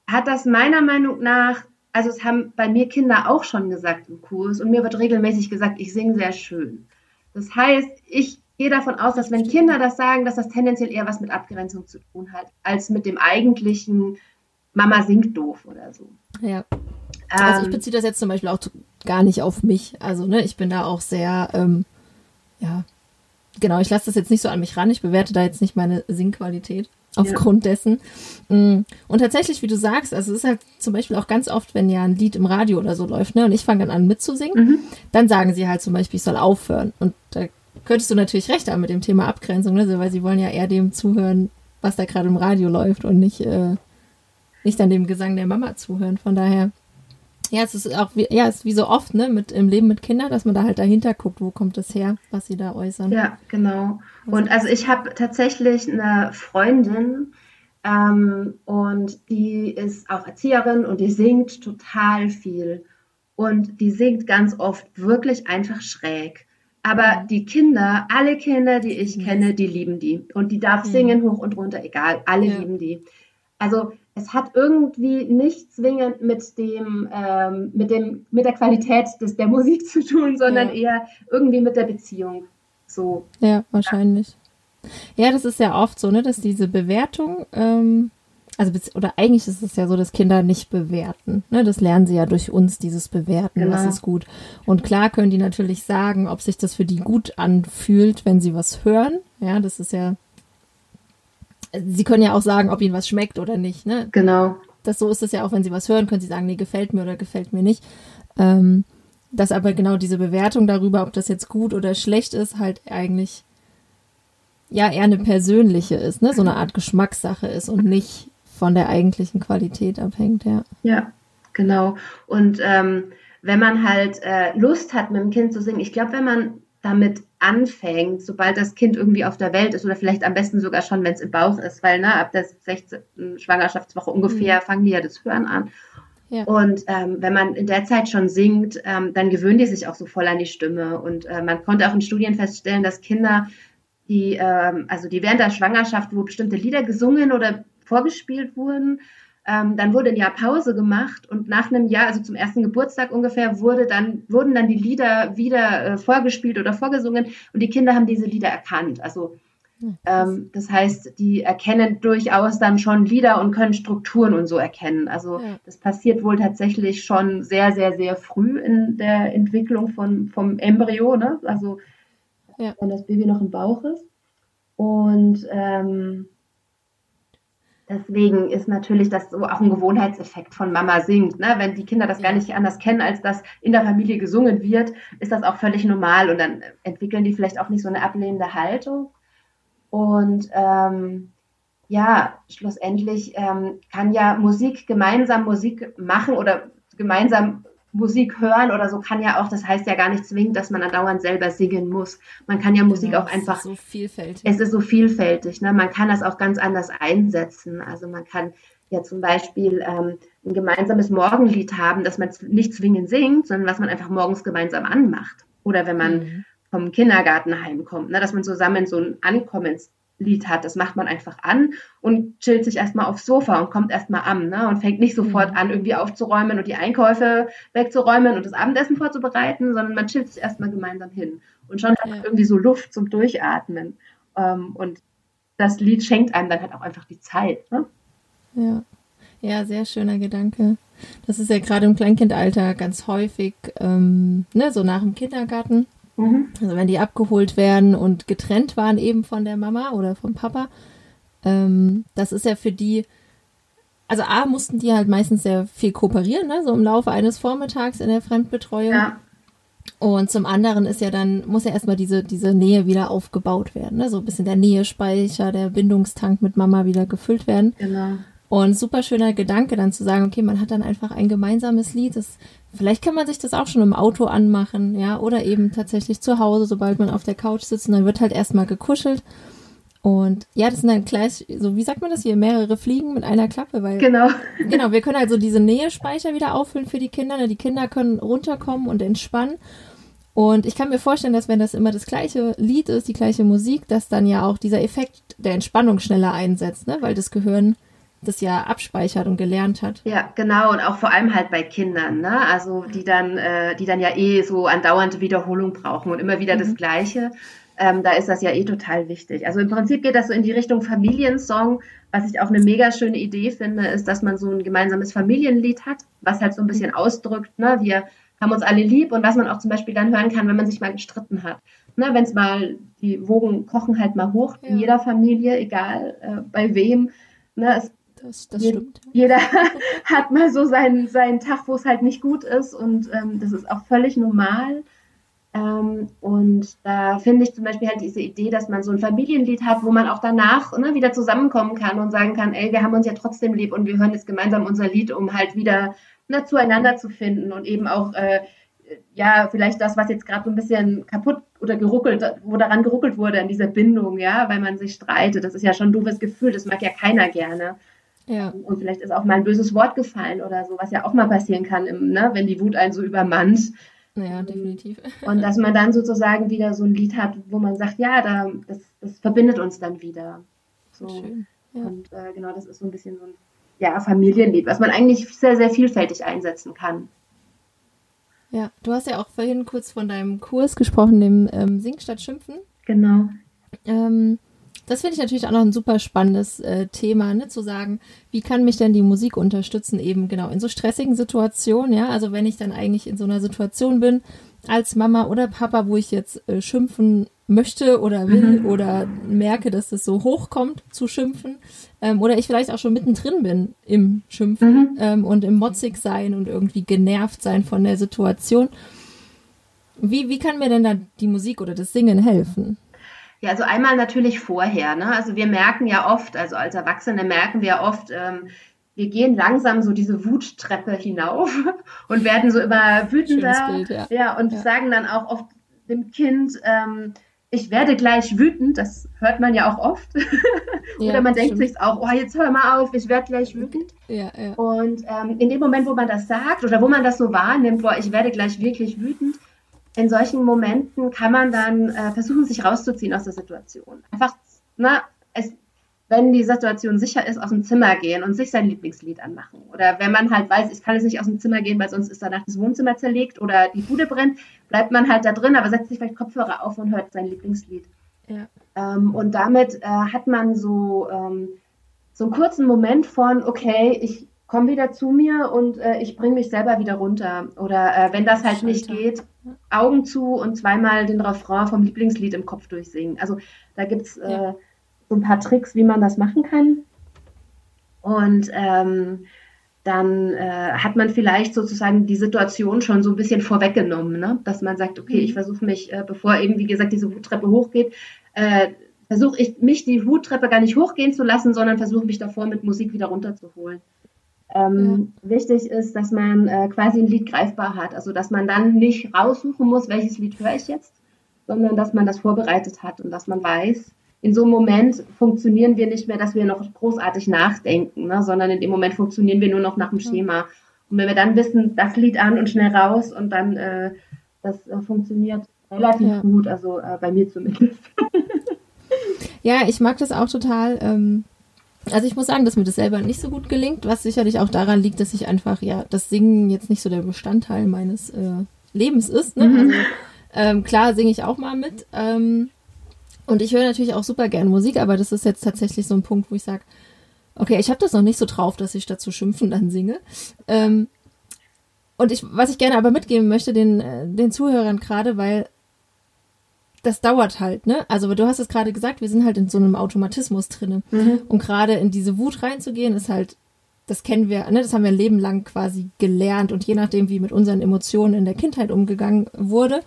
hat das meiner Meinung nach, also es haben bei mir Kinder auch schon gesagt im Kurs und mir wird regelmäßig gesagt, ich singe sehr schön. Das heißt, ich gehe davon aus, dass wenn Kinder das sagen, dass das tendenziell eher was mit Abgrenzung zu tun hat, als mit dem eigentlichen Mama singt doof oder so. Ja. Also ich ähm, beziehe das jetzt zum Beispiel auch gar nicht auf mich. Also, ne, ich bin da auch sehr, ähm, ja, genau, ich lasse das jetzt nicht so an mich ran. Ich bewerte da jetzt nicht meine Singqualität aufgrund ja. dessen. Mm, und tatsächlich, wie du sagst, also es ist halt zum Beispiel auch ganz oft, wenn ja ein Lied im Radio oder so läuft, ne, und ich fange dann an mitzusingen, mhm. dann sagen sie halt zum Beispiel, ich soll aufhören. Und da könntest du natürlich recht haben mit dem Thema Abgrenzung, ne, weil sie wollen ja eher dem zuhören, was da gerade im Radio läuft und nicht, äh, nicht dann dem Gesang der Mama zuhören. Von daher ja, es ist auch wie, ja, es ist wie so oft, ne, mit im Leben mit Kindern, dass man da halt dahinter guckt, wo kommt das her, was sie da äußern. Ja, genau. Und also ich habe tatsächlich eine Freundin ähm, und die ist auch Erzieherin und die singt total viel. Und die singt ganz oft wirklich einfach schräg. Aber die Kinder, alle Kinder, die ich kenne, die lieben die. Und die darf singen hoch und runter, egal. Alle ja. lieben die. Also es hat irgendwie nicht zwingend mit dem, ähm, mit dem, mit der Qualität des, der Musik zu tun, sondern ja. eher irgendwie mit der Beziehung. So. Ja, wahrscheinlich. Ja, das ist ja oft so, ne, dass diese Bewertung, ähm, also oder eigentlich ist es ja so, dass Kinder nicht bewerten. Ne? Das lernen sie ja durch uns, dieses Bewerten, genau. was ist gut. Und klar können die natürlich sagen, ob sich das für die gut anfühlt, wenn sie was hören. Ja, das ist ja Sie können ja auch sagen, ob ihnen was schmeckt oder nicht. Ne? Genau. Das so ist es ja auch, wenn sie was hören, können sie sagen, nee, gefällt mir oder gefällt mir nicht. Ähm, dass aber genau diese Bewertung darüber, ob das jetzt gut oder schlecht ist, halt eigentlich ja eher eine persönliche ist, ne? So eine Art Geschmackssache ist und nicht von der eigentlichen Qualität abhängt, ja. Ja, genau. Und ähm, wenn man halt äh, Lust hat, mit dem Kind zu singen, ich glaube, wenn man damit anfängt, sobald das Kind irgendwie auf der Welt ist oder vielleicht am besten sogar schon, wenn es im Bauch ist, weil ne, ab der 16. Schwangerschaftswoche ungefähr mhm. fangen die ja das Hören an. Ja. Und ähm, wenn man in der Zeit schon singt, ähm, dann gewöhnen die sich auch so voll an die Stimme. Und äh, man konnte auch in Studien feststellen, dass Kinder, die, ähm, also die während der Schwangerschaft, wo bestimmte Lieder gesungen oder vorgespielt wurden, ähm, dann wurde ein Jahr Pause gemacht und nach einem Jahr, also zum ersten Geburtstag ungefähr, wurde dann, wurden dann die Lieder wieder äh, vorgespielt oder vorgesungen und die Kinder haben diese Lieder erkannt. Also ähm, das heißt, die erkennen durchaus dann schon Lieder und können Strukturen und so erkennen. Also ja. das passiert wohl tatsächlich schon sehr, sehr, sehr früh in der Entwicklung von, vom Embryo, ne? also ja. wenn das Baby noch im Bauch ist. Und ähm, Deswegen ist natürlich das so auch ein Gewohnheitseffekt von Mama singt. Ne? Wenn die Kinder das ja. gar nicht anders kennen, als dass in der Familie gesungen wird, ist das auch völlig normal und dann entwickeln die vielleicht auch nicht so eine ablehnende Haltung. Und ähm, ja, schlussendlich ähm, kann ja Musik gemeinsam Musik machen oder gemeinsam Musik hören oder so kann ja auch, das heißt ja gar nicht zwingend, dass man andauernd selber singen muss. Man kann ja Musik genau, auch einfach. Es ist so vielfältig. Es ist so vielfältig. Ne? Man kann das auch ganz anders einsetzen. Also man kann ja zum Beispiel ähm, ein gemeinsames Morgenlied haben, das man nicht zwingend singt, sondern was man einfach morgens gemeinsam anmacht. Oder wenn man mhm. vom Kindergarten heimkommt, ne? dass man zusammen so ein Ankommens Lied hat. Das macht man einfach an und chillt sich erstmal aufs Sofa und kommt erstmal an ne? und fängt nicht sofort mhm. an, irgendwie aufzuräumen und die Einkäufe wegzuräumen und das Abendessen vorzubereiten, sondern man chillt sich erstmal gemeinsam hin. Und schon hat man irgendwie so Luft zum Durchatmen. Ähm, und das Lied schenkt einem dann halt auch einfach die Zeit. Ne? Ja. Ja, sehr schöner Gedanke. Das ist ja gerade im Kleinkindalter ganz häufig, ähm, ne, so nach dem Kindergarten Mhm. Also wenn die abgeholt werden und getrennt waren eben von der Mama oder vom Papa, ähm, das ist ja für die, also A, mussten die halt meistens sehr viel kooperieren, ne? so im Laufe eines Vormittags in der Fremdbetreuung. Ja. Und zum anderen ist ja dann, muss ja erstmal diese, diese Nähe wieder aufgebaut werden. Ne? So ein bisschen der Nähespeicher, der Bindungstank mit Mama wieder gefüllt werden. Genau. Und super schöner Gedanke dann zu sagen, okay, man hat dann einfach ein gemeinsames Lied. Das, vielleicht kann man sich das auch schon im Auto anmachen, ja, oder eben tatsächlich zu Hause, sobald man auf der Couch sitzt und dann wird halt erstmal gekuschelt. Und ja, das sind dann gleich, so wie sagt man das hier, mehrere Fliegen mit einer Klappe, weil. Genau. Genau, wir können also diese Nähespeicher wieder auffüllen für die Kinder. Ne? Die Kinder können runterkommen und entspannen. Und ich kann mir vorstellen, dass wenn das immer das gleiche Lied ist, die gleiche Musik, dass dann ja auch dieser Effekt der Entspannung schneller einsetzt, ne? weil das Gehirn das ja abspeichert und gelernt hat. Ja, genau und auch vor allem halt bei Kindern, ne? Also die dann, äh, die dann ja eh so andauernde Wiederholung brauchen und immer wieder mhm. das Gleiche. Ähm, da ist das ja eh total wichtig. Also im Prinzip geht das so in die Richtung Familiensong. Was ich auch eine mega schöne Idee finde, ist, dass man so ein gemeinsames Familienlied hat, was halt so ein bisschen ausdrückt, ne? Wir haben uns alle lieb und was man auch zum Beispiel dann hören kann, wenn man sich mal gestritten hat. Ne, wenn es mal, die Wogen kochen halt mal hoch ja. in jeder Familie, egal äh, bei wem. Ne, es das, das stimmt. Jeder hat mal so seinen, seinen Tag, wo es halt nicht gut ist und ähm, das ist auch völlig normal. Ähm, und da finde ich zum Beispiel halt diese Idee, dass man so ein Familienlied hat, wo man auch danach ne, wieder zusammenkommen kann und sagen kann, ey, wir haben uns ja trotzdem lieb und wir hören jetzt gemeinsam unser Lied, um halt wieder ne, zueinander zu finden und eben auch äh, ja, vielleicht das, was jetzt gerade so ein bisschen kaputt oder geruckelt, wo daran geruckelt wurde an dieser Bindung, ja, weil man sich streitet. Das ist ja schon ein doofes Gefühl, das mag ja keiner gerne. Ja. Und vielleicht ist auch mal ein böses Wort gefallen oder so, was ja auch mal passieren kann, im, ne, wenn die Wut einen so übermannt. Naja, definitiv. Und dass man dann sozusagen wieder so ein Lied hat, wo man sagt, ja, da, das, das verbindet uns dann wieder. So. Schön. Ja. Und äh, genau, das ist so ein bisschen so ein ja, Familienlied, was man eigentlich sehr, sehr vielfältig einsetzen kann. Ja, du hast ja auch vorhin kurz von deinem Kurs gesprochen, dem ähm, Sing statt Schimpfen. Genau. Ähm, das finde ich natürlich auch noch ein super spannendes äh, Thema, ne, zu sagen, wie kann mich denn die Musik unterstützen, eben genau in so stressigen Situationen, ja, also wenn ich dann eigentlich in so einer Situation bin, als Mama oder Papa, wo ich jetzt äh, schimpfen möchte oder will mhm. oder merke, dass es so hochkommt zu schimpfen ähm, oder ich vielleicht auch schon mittendrin bin im Schimpfen mhm. ähm, und im Motzig sein und irgendwie genervt sein von der Situation. Wie, wie kann mir denn da die Musik oder das Singen helfen? Ja, also einmal natürlich vorher. Ne? Also wir merken ja oft, also als Erwachsene merken wir oft, ähm, wir gehen langsam so diese Wuttreppe hinauf und werden so immer wütender. Bild, ja. ja. und ja. sagen dann auch oft dem Kind, ähm, ich werde gleich wütend, das hört man ja auch oft. Oder ja, man denkt stimmt. sich auch, oh, jetzt hör mal auf, ich werde gleich wütend. Ja, ja. Und ähm, in dem Moment, wo man das sagt oder wo man das so wahrnimmt, boah, ich werde gleich wirklich wütend, in solchen Momenten kann man dann äh, versuchen, sich rauszuziehen aus der Situation. Einfach, na, es, wenn die Situation sicher ist, aus dem Zimmer gehen und sich sein Lieblingslied anmachen. Oder wenn man halt weiß, ich kann jetzt nicht aus dem Zimmer gehen, weil sonst ist danach das Wohnzimmer zerlegt oder die Bude brennt, bleibt man halt da drin, aber setzt sich vielleicht Kopfhörer auf und hört sein Lieblingslied. Ja. Ähm, und damit äh, hat man so, ähm, so einen kurzen Moment von, okay, ich komm wieder zu mir und äh, ich bringe mich selber wieder runter. Oder äh, wenn das halt Schalter. nicht geht, Augen zu und zweimal den Refrain vom Lieblingslied im Kopf durchsingen. Also da gibt es äh, ja. so ein paar Tricks, wie man das machen kann. Und ähm, dann äh, hat man vielleicht sozusagen die Situation schon so ein bisschen vorweggenommen, ne? dass man sagt, okay, mhm. ich versuche mich, äh, bevor eben, wie gesagt, diese Wuttreppe hochgeht, äh, versuche ich mich die Wuttreppe gar nicht hochgehen zu lassen, sondern versuche mich davor mit Musik wieder runterzuholen. Ähm, ja. Wichtig ist, dass man äh, quasi ein Lied greifbar hat. Also, dass man dann nicht raussuchen muss, welches Lied höre ich jetzt, sondern dass man das vorbereitet hat und dass man weiß, in so einem Moment funktionieren wir nicht mehr, dass wir noch großartig nachdenken, ne, sondern in dem Moment funktionieren wir nur noch nach dem Schema. Und wenn wir dann wissen, das Lied an und schnell raus und dann, äh, das äh, funktioniert relativ ja. gut, also äh, bei mir zumindest. ja, ich mag das auch total. Ähm also ich muss sagen, dass mir das selber nicht so gut gelingt, was sicherlich auch daran liegt, dass ich einfach, ja, das Singen jetzt nicht so der Bestandteil meines äh, Lebens ist. Ne? Mhm. Also, ähm, klar singe ich auch mal mit. Ähm, und ich höre natürlich auch super gern Musik, aber das ist jetzt tatsächlich so ein Punkt, wo ich sage, okay, ich habe das noch nicht so drauf, dass ich dazu schimpfen dann singe. Ähm, und ich, was ich gerne aber mitgeben möchte den, äh, den Zuhörern gerade, weil das dauert halt, ne? Also du hast es gerade gesagt, wir sind halt in so einem Automatismus drinne. Mhm. Und gerade in diese Wut reinzugehen, ist halt, das kennen wir, ne? Das haben wir ein Leben lang quasi gelernt. Und je nachdem, wie mit unseren Emotionen in der Kindheit umgegangen wurde,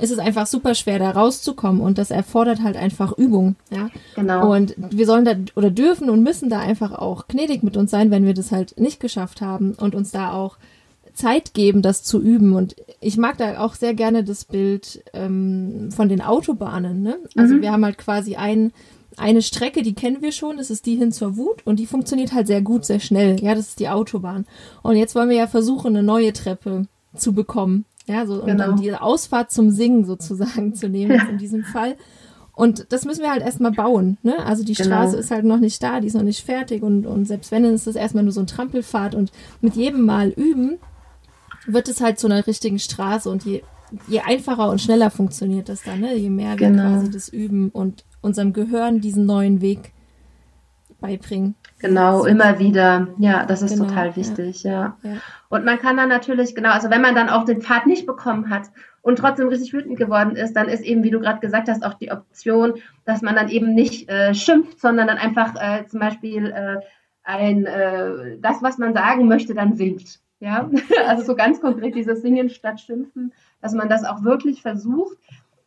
ist es einfach super schwer, da rauszukommen. Und das erfordert halt einfach Übung, ja? Genau. Und wir sollen da oder dürfen und müssen da einfach auch gnädig mit uns sein, wenn wir das halt nicht geschafft haben und uns da auch Zeit geben, das zu üben. Und ich mag da auch sehr gerne das Bild ähm, von den Autobahnen. Ne? Also mhm. wir haben halt quasi ein, eine Strecke, die kennen wir schon, das ist die hin zur Wut und die funktioniert halt sehr gut, sehr schnell. Ja, das ist die Autobahn. Und jetzt wollen wir ja versuchen, eine neue Treppe zu bekommen. Ja, so, genau. und dann die Ausfahrt zum Singen sozusagen zu nehmen, ja. in diesem Fall. Und das müssen wir halt erstmal bauen. Ne? Also die genau. Straße ist halt noch nicht da, die ist noch nicht fertig und, und selbst wenn, dann ist das erstmal nur so ein Trampelfahrt und mit jedem Mal üben wird es halt zu einer richtigen Straße und je, je einfacher und schneller funktioniert das dann, ne? je mehr wir genau. quasi das üben und unserem Gehirn diesen neuen Weg beibringen. Genau, immer wieder. Ja, das ist genau, total wichtig, ja. ja. Und man kann dann natürlich, genau, also wenn man dann auch den Pfad nicht bekommen hat und trotzdem richtig wütend geworden ist, dann ist eben, wie du gerade gesagt hast, auch die Option, dass man dann eben nicht äh, schimpft, sondern dann einfach äh, zum Beispiel äh, ein, äh, das, was man sagen möchte, dann singt. Ja, also so ganz konkret dieses Singen statt Schimpfen, dass man das auch wirklich versucht.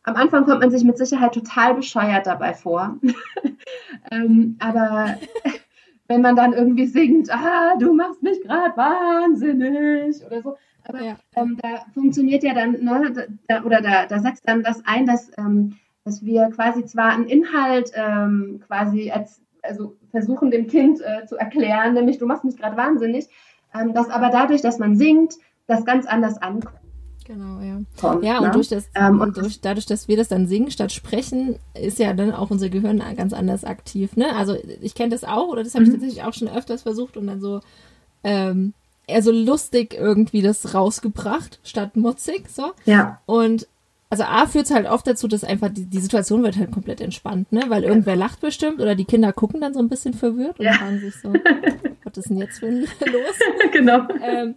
Am Anfang kommt man sich mit Sicherheit total bescheuert dabei vor. ähm, aber wenn man dann irgendwie singt, ah, du machst mich gerade wahnsinnig oder so. Aber ja. ähm, da funktioniert ja dann, ne, da, oder da, da setzt dann das ein, dass, ähm, dass wir quasi zwar einen Inhalt ähm, quasi als, also versuchen dem Kind äh, zu erklären, nämlich du machst mich gerade wahnsinnig, ähm, dass aber dadurch, dass man singt, das ganz anders ankommt. Genau, ja. Kommt, ja, und, ne? durch das, ähm, und durch, dadurch, dass wir das dann singen statt sprechen, ist ja dann auch unser Gehirn ganz anders aktiv. Ne? Also ich kenne das auch, oder das habe mhm. ich tatsächlich auch schon öfters versucht und dann so ähm, eher so lustig irgendwie das rausgebracht, statt mutzig. So. Ja. Und also A führt es halt oft dazu, dass einfach die, die Situation wird halt komplett entspannt, ne? Weil irgendwer lacht bestimmt oder die Kinder gucken dann so ein bisschen verwirrt und ja. fragen sich so, was ist denn jetzt für ein los? genau. Ähm,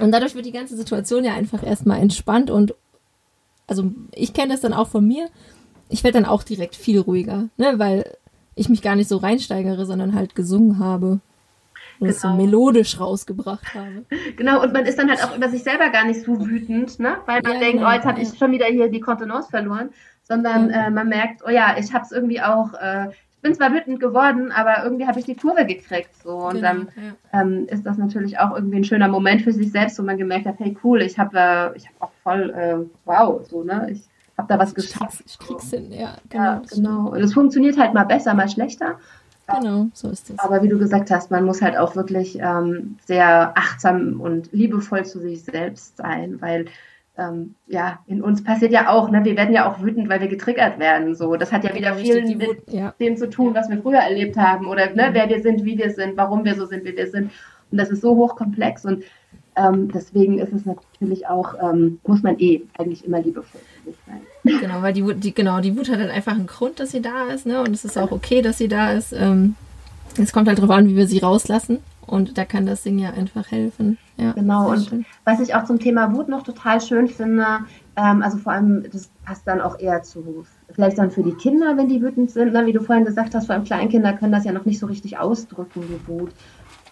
und dadurch wird die ganze Situation ja einfach erstmal entspannt und also ich kenne das dann auch von mir. Ich werde dann auch direkt viel ruhiger, ne, weil ich mich gar nicht so reinsteigere, sondern halt gesungen habe genau. so melodisch rausgebracht habe. Genau, und man ist dann halt auch über sich selber gar nicht so wütend, ne? weil man ja, denkt, genau, oh, jetzt habe ich schon wieder hier die Kontenance verloren, sondern ja. äh, man merkt, oh ja, ich habe es irgendwie auch, äh, ich bin zwar wütend geworden, aber irgendwie habe ich die Kurve gekriegt. So. Und genau, dann ja. ähm, ist das natürlich auch irgendwie ein schöner Moment für sich selbst, wo man gemerkt hat, hey cool, ich habe äh, ich hab auch voll, äh, wow, so, ne? Ich habe da was geschafft. Ich krieg's hin, ja. Genau. Ja, genau. Und es funktioniert halt mal besser, mal schlechter. Genau, so ist es. Aber wie du gesagt hast, man muss halt auch wirklich ähm, sehr achtsam und liebevoll zu sich selbst sein, weil ähm, ja, in uns passiert ja auch, ne, wir werden ja auch wütend, weil wir getriggert werden. So, das hat ja wieder viel mit ja. dem zu tun, was wir früher erlebt haben oder ne, wer wir sind, wie wir sind, warum wir so sind, wie wir sind. Und das ist so hochkomplex und ähm, deswegen ist es natürlich auch, ähm, muss man eh eigentlich immer liebevoll sein. Genau, weil die Wut, die, genau, die Wut hat halt einfach einen Grund, dass sie da ist, ne? Und es ist auch okay, dass sie da ist. Ähm, es kommt halt darauf an, wie wir sie rauslassen. Und da kann das Ding ja einfach helfen. Ja, genau, und schön. was ich auch zum Thema Wut noch total schön finde, ähm, also vor allem, das passt dann auch eher zu, vielleicht dann für die Kinder, wenn die wütend sind, ne? wie du vorhin gesagt hast, vor allem Kleinkinder können das ja noch nicht so richtig ausdrücken, die Wut.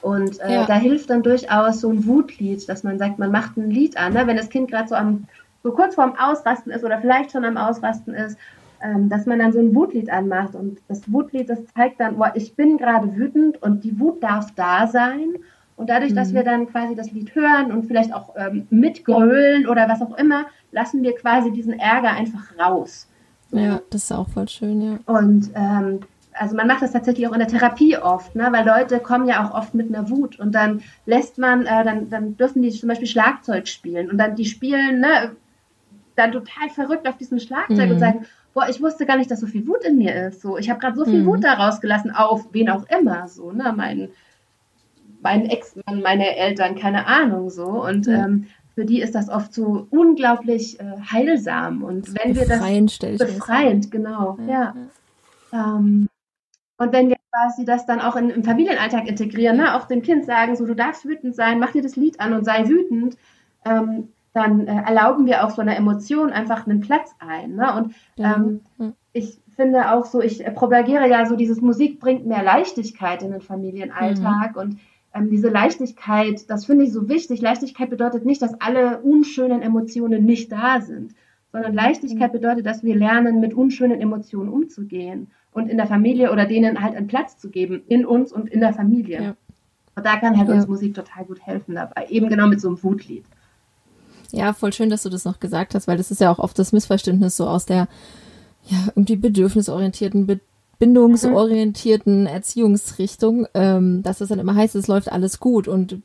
Und äh, ja. da hilft dann durchaus so ein Wutlied, dass man sagt, man macht ein Lied an, ne? wenn das Kind gerade so am so kurz vorm Ausrasten ist oder vielleicht schon am Ausrasten ist ähm, dass man dann so ein Wutlied anmacht und das Wutlied, das zeigt dann, boah, ich bin gerade wütend und die Wut darf da sein. Und dadurch, mhm. dass wir dann quasi das Lied hören und vielleicht auch ähm, mitgrölen oder was auch immer, lassen wir quasi diesen Ärger einfach raus. Ja, das ist auch voll schön, ja. Und ähm, also man macht das tatsächlich auch in der Therapie oft, ne? weil Leute kommen ja auch oft mit einer Wut und dann lässt man, äh, dann, dann dürfen die zum Beispiel Schlagzeug spielen und dann die spielen ne, dann total verrückt auf diesem Schlagzeug mhm. und sagen, boah, ich wusste gar nicht, dass so viel Wut in mir ist. So, ich habe gerade so viel mhm. Wut da rausgelassen auf wen auch immer, so, ne, mein, mein Ex-Mann, meine Eltern, keine Ahnung, so. Und ja. ähm, für die ist das oft so unglaublich äh, heilsam. Und wenn befreiend, wir das befreiend, genau, ja. ja. Ähm, und wenn wir quasi das dann auch in, im Familienalltag integrieren, ne, auch dem Kind sagen, so du darfst wütend sein, mach dir das Lied an und sei wütend, ähm, dann äh, erlauben wir auch so einer Emotion einfach einen Platz ein. Ne? Und ähm, ja. ich finde auch so, ich propagiere ja so, dieses Musik bringt mehr Leichtigkeit in den Familienalltag mhm. und ähm, diese Leichtigkeit, das finde ich so wichtig. Leichtigkeit bedeutet nicht, dass alle unschönen Emotionen nicht da sind, sondern Leichtigkeit mhm. bedeutet, dass wir lernen, mit unschönen Emotionen umzugehen und in der Familie oder denen halt einen Platz zu geben, in uns und in der Familie. Ja. Und da kann halt ja. uns Musik total gut helfen dabei, eben genau mit so einem Wutlied. Ja, voll schön, dass du das noch gesagt hast, weil das ist ja auch oft das Missverständnis so aus der ja irgendwie bedürfnisorientierten Be bindungsorientierten Erziehungsrichtung, ähm, dass es dann immer heißt, es läuft alles gut und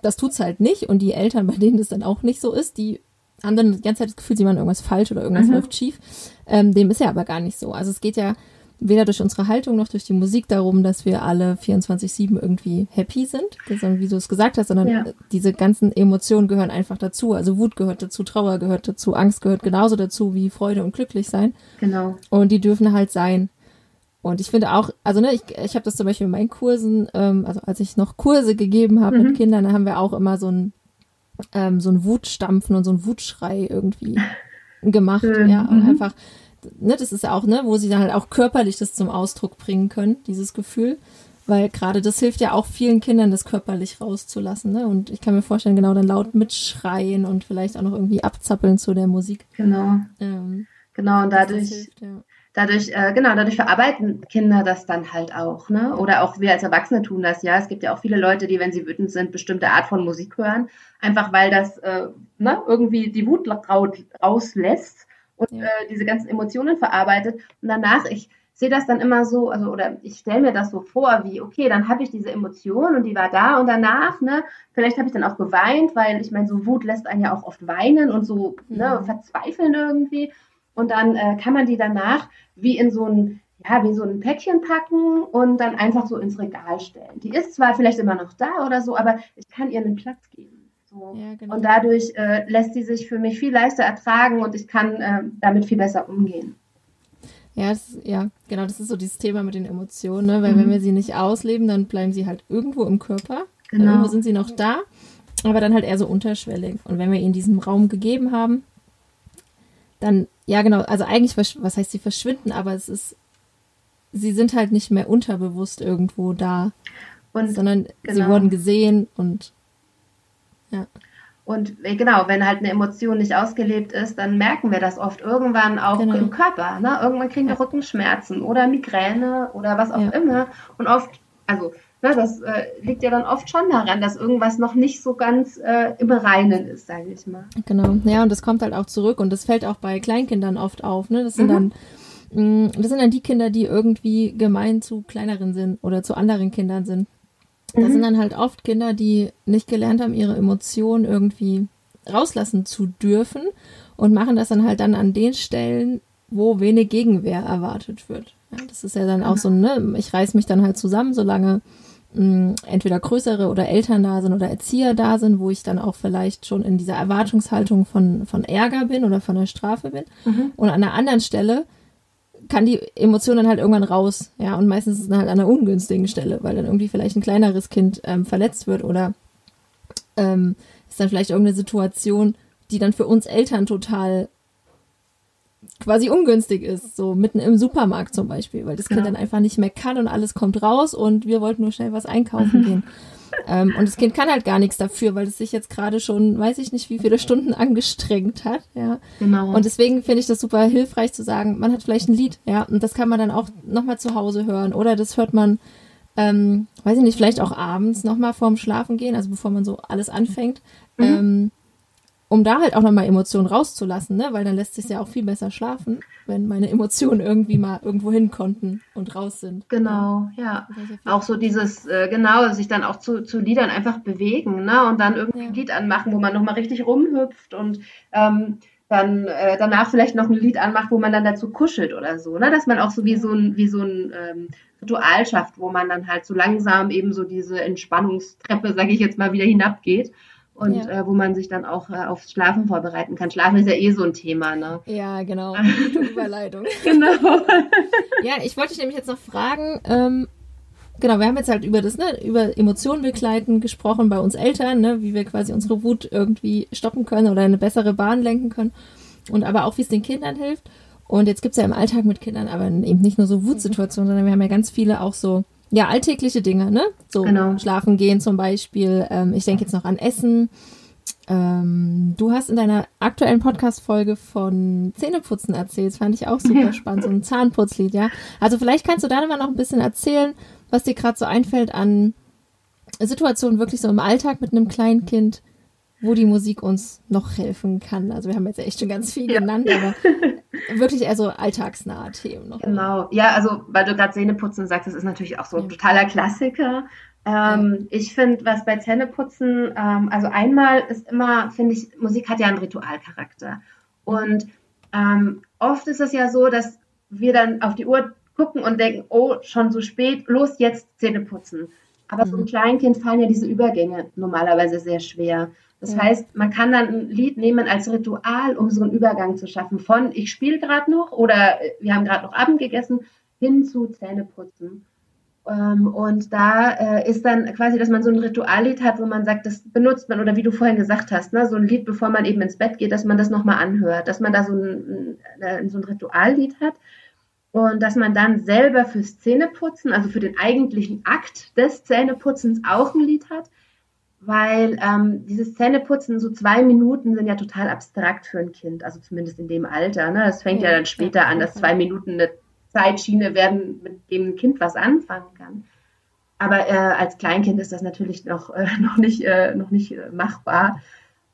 das tut's halt nicht und die Eltern, bei denen das dann auch nicht so ist, die haben dann die ganze Zeit das Gefühl, sie machen irgendwas falsch oder irgendwas mhm. läuft schief. Ähm, dem ist ja aber gar nicht so. Also es geht ja weder durch unsere Haltung noch durch die Musik darum, dass wir alle 24-7 irgendwie happy sind, wie du es gesagt hast, sondern ja. diese ganzen Emotionen gehören einfach dazu. Also Wut gehört dazu, Trauer gehört dazu, Angst gehört genauso dazu wie Freude und glücklich sein. Genau. Und die dürfen halt sein. Und ich finde auch, also ne, ich, ich habe das zum Beispiel in meinen Kursen, ähm, also als ich noch Kurse gegeben habe mhm. mit Kindern, da haben wir auch immer so ein ähm, so ein Wutstampfen und so ein Wutschrei irgendwie gemacht. Schön. Ja, und mhm. einfach ne, das ist ja auch, ne, wo sie dann halt auch körperlich das zum Ausdruck bringen können, dieses Gefühl. Weil gerade das hilft ja auch vielen Kindern, das körperlich rauszulassen. Ne? Und ich kann mir vorstellen, genau dann laut mitschreien und vielleicht auch noch irgendwie abzappeln zu der Musik. Genau. Ähm, genau, und dadurch, hilft, ja. dadurch, äh, genau, dadurch verarbeiten Kinder das dann halt auch, ne? Oder auch wir als Erwachsene tun das ja. Es gibt ja auch viele Leute, die, wenn sie wütend sind, bestimmte Art von Musik hören, einfach weil das äh, ne, irgendwie die Wut rauslässt und ja. äh, diese ganzen Emotionen verarbeitet. Und danach, ich sehe das dann immer so, also oder ich stelle mir das so vor, wie, okay, dann habe ich diese Emotion und die war da und danach, ne, vielleicht habe ich dann auch geweint, weil ich meine, so Wut lässt einen ja auch oft weinen und so ne, verzweifeln irgendwie. Und dann äh, kann man die danach wie in so ein, ja, wie so ein Päckchen packen und dann einfach so ins Regal stellen. Die ist zwar vielleicht immer noch da oder so, aber ich kann ihr einen Platz geben. Ja, genau. Und dadurch äh, lässt sie sich für mich viel leichter ertragen und ich kann äh, damit viel besser umgehen. Ja, das, ja, genau, das ist so dieses Thema mit den Emotionen, ne? weil mhm. wenn wir sie nicht ausleben, dann bleiben sie halt irgendwo im Körper. Genau. Irgendwo sind sie noch da, aber dann halt eher so unterschwellig. Und wenn wir ihnen diesen Raum gegeben haben, dann, ja genau, also eigentlich, was heißt sie verschwinden, aber es ist, sie sind halt nicht mehr unterbewusst irgendwo da, und, sondern genau. sie wurden gesehen und ja. Und äh, genau, wenn halt eine Emotion nicht ausgelebt ist, dann merken wir das oft irgendwann auch genau. im Körper. Ne? Irgendwann kriegen wir. Rückenschmerzen oder Migräne oder was auch ja. immer. Und oft, also ne, das äh, liegt ja dann oft schon daran, dass irgendwas noch nicht so ganz äh, im Reinen ist, sage ich mal. Genau, ja, und das kommt halt auch zurück und das fällt auch bei Kleinkindern oft auf. Ne? Das sind mhm. dann mm, das sind dann die Kinder, die irgendwie gemein zu kleineren sind oder zu anderen Kindern sind. Das sind mhm. dann halt oft Kinder, die nicht gelernt haben, ihre Emotionen irgendwie rauslassen zu dürfen und machen das dann halt dann an den Stellen, wo wenig Gegenwehr erwartet wird. Ja, das ist ja dann auch so, ne, ich reiß mich dann halt zusammen, solange mh, hm, entweder größere oder Eltern da sind oder Erzieher da sind, wo ich dann auch vielleicht schon in dieser Erwartungshaltung von, von Ärger bin oder von der Strafe bin. Mhm. Und an einer anderen Stelle kann die Emotion dann halt irgendwann raus, ja, und meistens ist es dann halt an einer ungünstigen Stelle, weil dann irgendwie vielleicht ein kleineres Kind ähm, verletzt wird oder ähm, ist dann vielleicht irgendeine Situation, die dann für uns Eltern total quasi ungünstig ist, so mitten im Supermarkt zum Beispiel, weil das Kind ja. dann einfach nicht mehr kann und alles kommt raus und wir wollten nur schnell was einkaufen gehen. Ähm, und das Kind kann halt gar nichts dafür, weil es sich jetzt gerade schon, weiß ich nicht, wie viele Stunden angestrengt hat, ja. Genau. Und deswegen finde ich das super hilfreich zu sagen, man hat vielleicht ein Lied, ja, und das kann man dann auch nochmal zu Hause hören oder das hört man, ähm, weiß ich nicht, vielleicht auch abends nochmal vorm Schlafen gehen, also bevor man so alles anfängt. Mhm. Ähm, um da halt auch nochmal Emotionen rauszulassen, ne? Weil dann lässt sich ja auch viel besser schlafen, wenn meine Emotionen irgendwie mal irgendwo hin konnten und raus sind. Genau, ja. ja auch so dieses, äh, genau, sich dann auch zu, zu Liedern einfach bewegen, ne? Und dann irgendwie ja. ein Lied anmachen, wo man nochmal richtig rumhüpft und ähm, dann äh, danach vielleicht noch ein Lied anmacht, wo man dann dazu kuschelt oder so, ne? Dass man auch so wie so ein, wie so ein ähm, Ritual schafft, wo man dann halt so langsam eben so diese Entspannungstreppe, sage ich jetzt mal, wieder hinabgeht und ja. äh, wo man sich dann auch äh, aufs Schlafen vorbereiten kann. Schlafen ist ja eh so ein Thema, ne? Ja, genau. Überleitung. genau. ja, ich wollte dich nämlich jetzt noch fragen, ähm, genau, wir haben jetzt halt über das, ne, über Emotionen begleiten gesprochen bei uns Eltern, ne, wie wir quasi unsere Wut irgendwie stoppen können oder eine bessere Bahn lenken können und aber auch, wie es den Kindern hilft. Und jetzt gibt's ja im Alltag mit Kindern aber eben nicht nur so Wutsituationen, sondern wir haben ja ganz viele auch so ja, alltägliche Dinge, ne? So genau. schlafen gehen zum Beispiel. Ähm, ich denke jetzt noch an Essen. Ähm, du hast in deiner aktuellen Podcast-Folge von Zähneputzen erzählt. Das fand ich auch super spannend. So ein Zahnputzlied, ja. Also vielleicht kannst du da mal noch ein bisschen erzählen, was dir gerade so einfällt an Situationen wirklich so im Alltag mit einem kleinen Kind, wo die Musik uns noch helfen kann. Also wir haben jetzt echt schon ganz viel genannt, aber wirklich eher so alltagsnahe Themen noch. Genau, ja, also weil du gerade Zähneputzen sagst, das ist natürlich auch so ein totaler Klassiker. Ähm, ja. Ich finde, was bei Zähneputzen, ähm, also einmal ist immer, finde ich, Musik hat ja einen Ritualcharakter. Und ähm, oft ist es ja so, dass wir dann auf die Uhr gucken und denken, oh, schon so spät, los jetzt Zähne putzen. Aber mhm. so ein Kleinkind fallen ja diese Übergänge normalerweise sehr schwer. Das ja. heißt, man kann dann ein Lied nehmen als Ritual, um so einen Übergang zu schaffen von ich spiele gerade noch oder äh, wir haben gerade noch Abend gegessen hin zu Zähneputzen. Ähm, und da äh, ist dann quasi, dass man so ein Rituallied hat, wo man sagt, das benutzt man, oder wie du vorhin gesagt hast, ne, so ein Lied, bevor man eben ins Bett geht, dass man das nochmal anhört, dass man da so ein, so ein Rituallied hat und dass man dann selber fürs Zähneputzen, also für den eigentlichen Akt des Zähneputzens auch ein Lied hat, weil ähm, dieses Zähneputzen, so zwei Minuten sind ja total abstrakt für ein Kind, also zumindest in dem Alter. Ne? Das fängt ja, ja dann später ja, an, dass zwei Minuten eine Zeitschiene werden, mit dem ein Kind was anfangen kann. Aber äh, als Kleinkind ist das natürlich noch, äh, noch nicht, äh, noch nicht äh, machbar.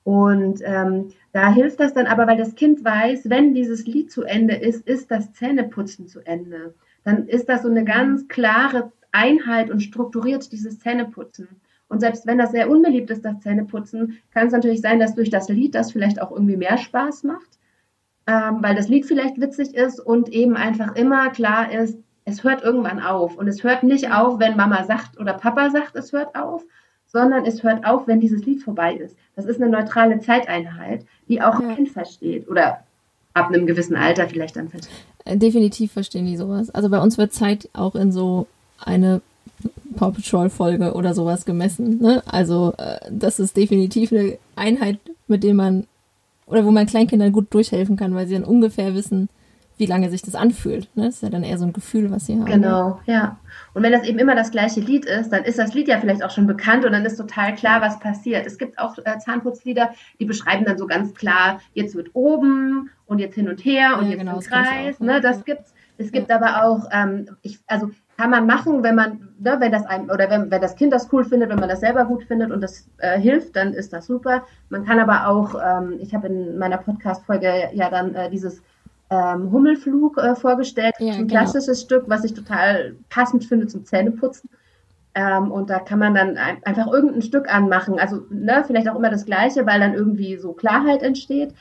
Und ähm, da hilft das dann aber, weil das Kind weiß, wenn dieses Lied zu Ende ist, ist das Zähneputzen zu Ende. Dann ist das so eine ganz klare Einheit und strukturiert dieses Zähneputzen. Und selbst wenn das sehr unbeliebt ist, das Zähneputzen, kann es natürlich sein, dass durch das Lied das vielleicht auch irgendwie mehr Spaß macht ähm, weil das Lied vielleicht witzig ist und eben einfach immer klar ist, es hört irgendwann auf. Und es hört nicht auf, wenn Mama sagt oder Papa sagt, es hört auf, sondern es hört auf, wenn dieses Lied vorbei ist. Das ist eine neutrale Zeiteinheit, die auch ja. ein Kind versteht oder ab einem gewissen Alter vielleicht dann versteht. Äh, definitiv verstehen die sowas. Also bei uns wird Zeit auch in so eine Paw Patrol Folge oder sowas gemessen. Ne? Also äh, das ist definitiv eine Einheit, mit der man oder wo man Kleinkindern gut durchhelfen kann, weil sie dann ungefähr wissen, wie lange sich das anfühlt. Ne? Das ist ja dann eher so ein Gefühl, was sie haben. Genau, ja. Und wenn das eben immer das gleiche Lied ist, dann ist das Lied ja vielleicht auch schon bekannt und dann ist total klar, was passiert. Es gibt auch äh, Zahnputzlieder, die beschreiben dann so ganz klar, jetzt wird oben und jetzt hin und her und ja, jetzt genau, im Kreis. Auch, ne? Das gibt's. Es gibt ja. aber auch, ähm, ich, also kann man machen, wenn man, ne, wenn das einem, oder wenn, wenn das Kind das cool findet, wenn man das selber gut findet und das äh, hilft, dann ist das super. Man kann aber auch, ähm, ich habe in meiner Podcast-Folge ja dann äh, dieses ähm, Hummelflug äh, vorgestellt, ja, ein genau. klassisches Stück, was ich total passend finde zum Zähneputzen. Ähm, und da kann man dann ein, einfach irgendein Stück anmachen. Also ne, vielleicht auch immer das Gleiche, weil dann irgendwie so Klarheit entsteht.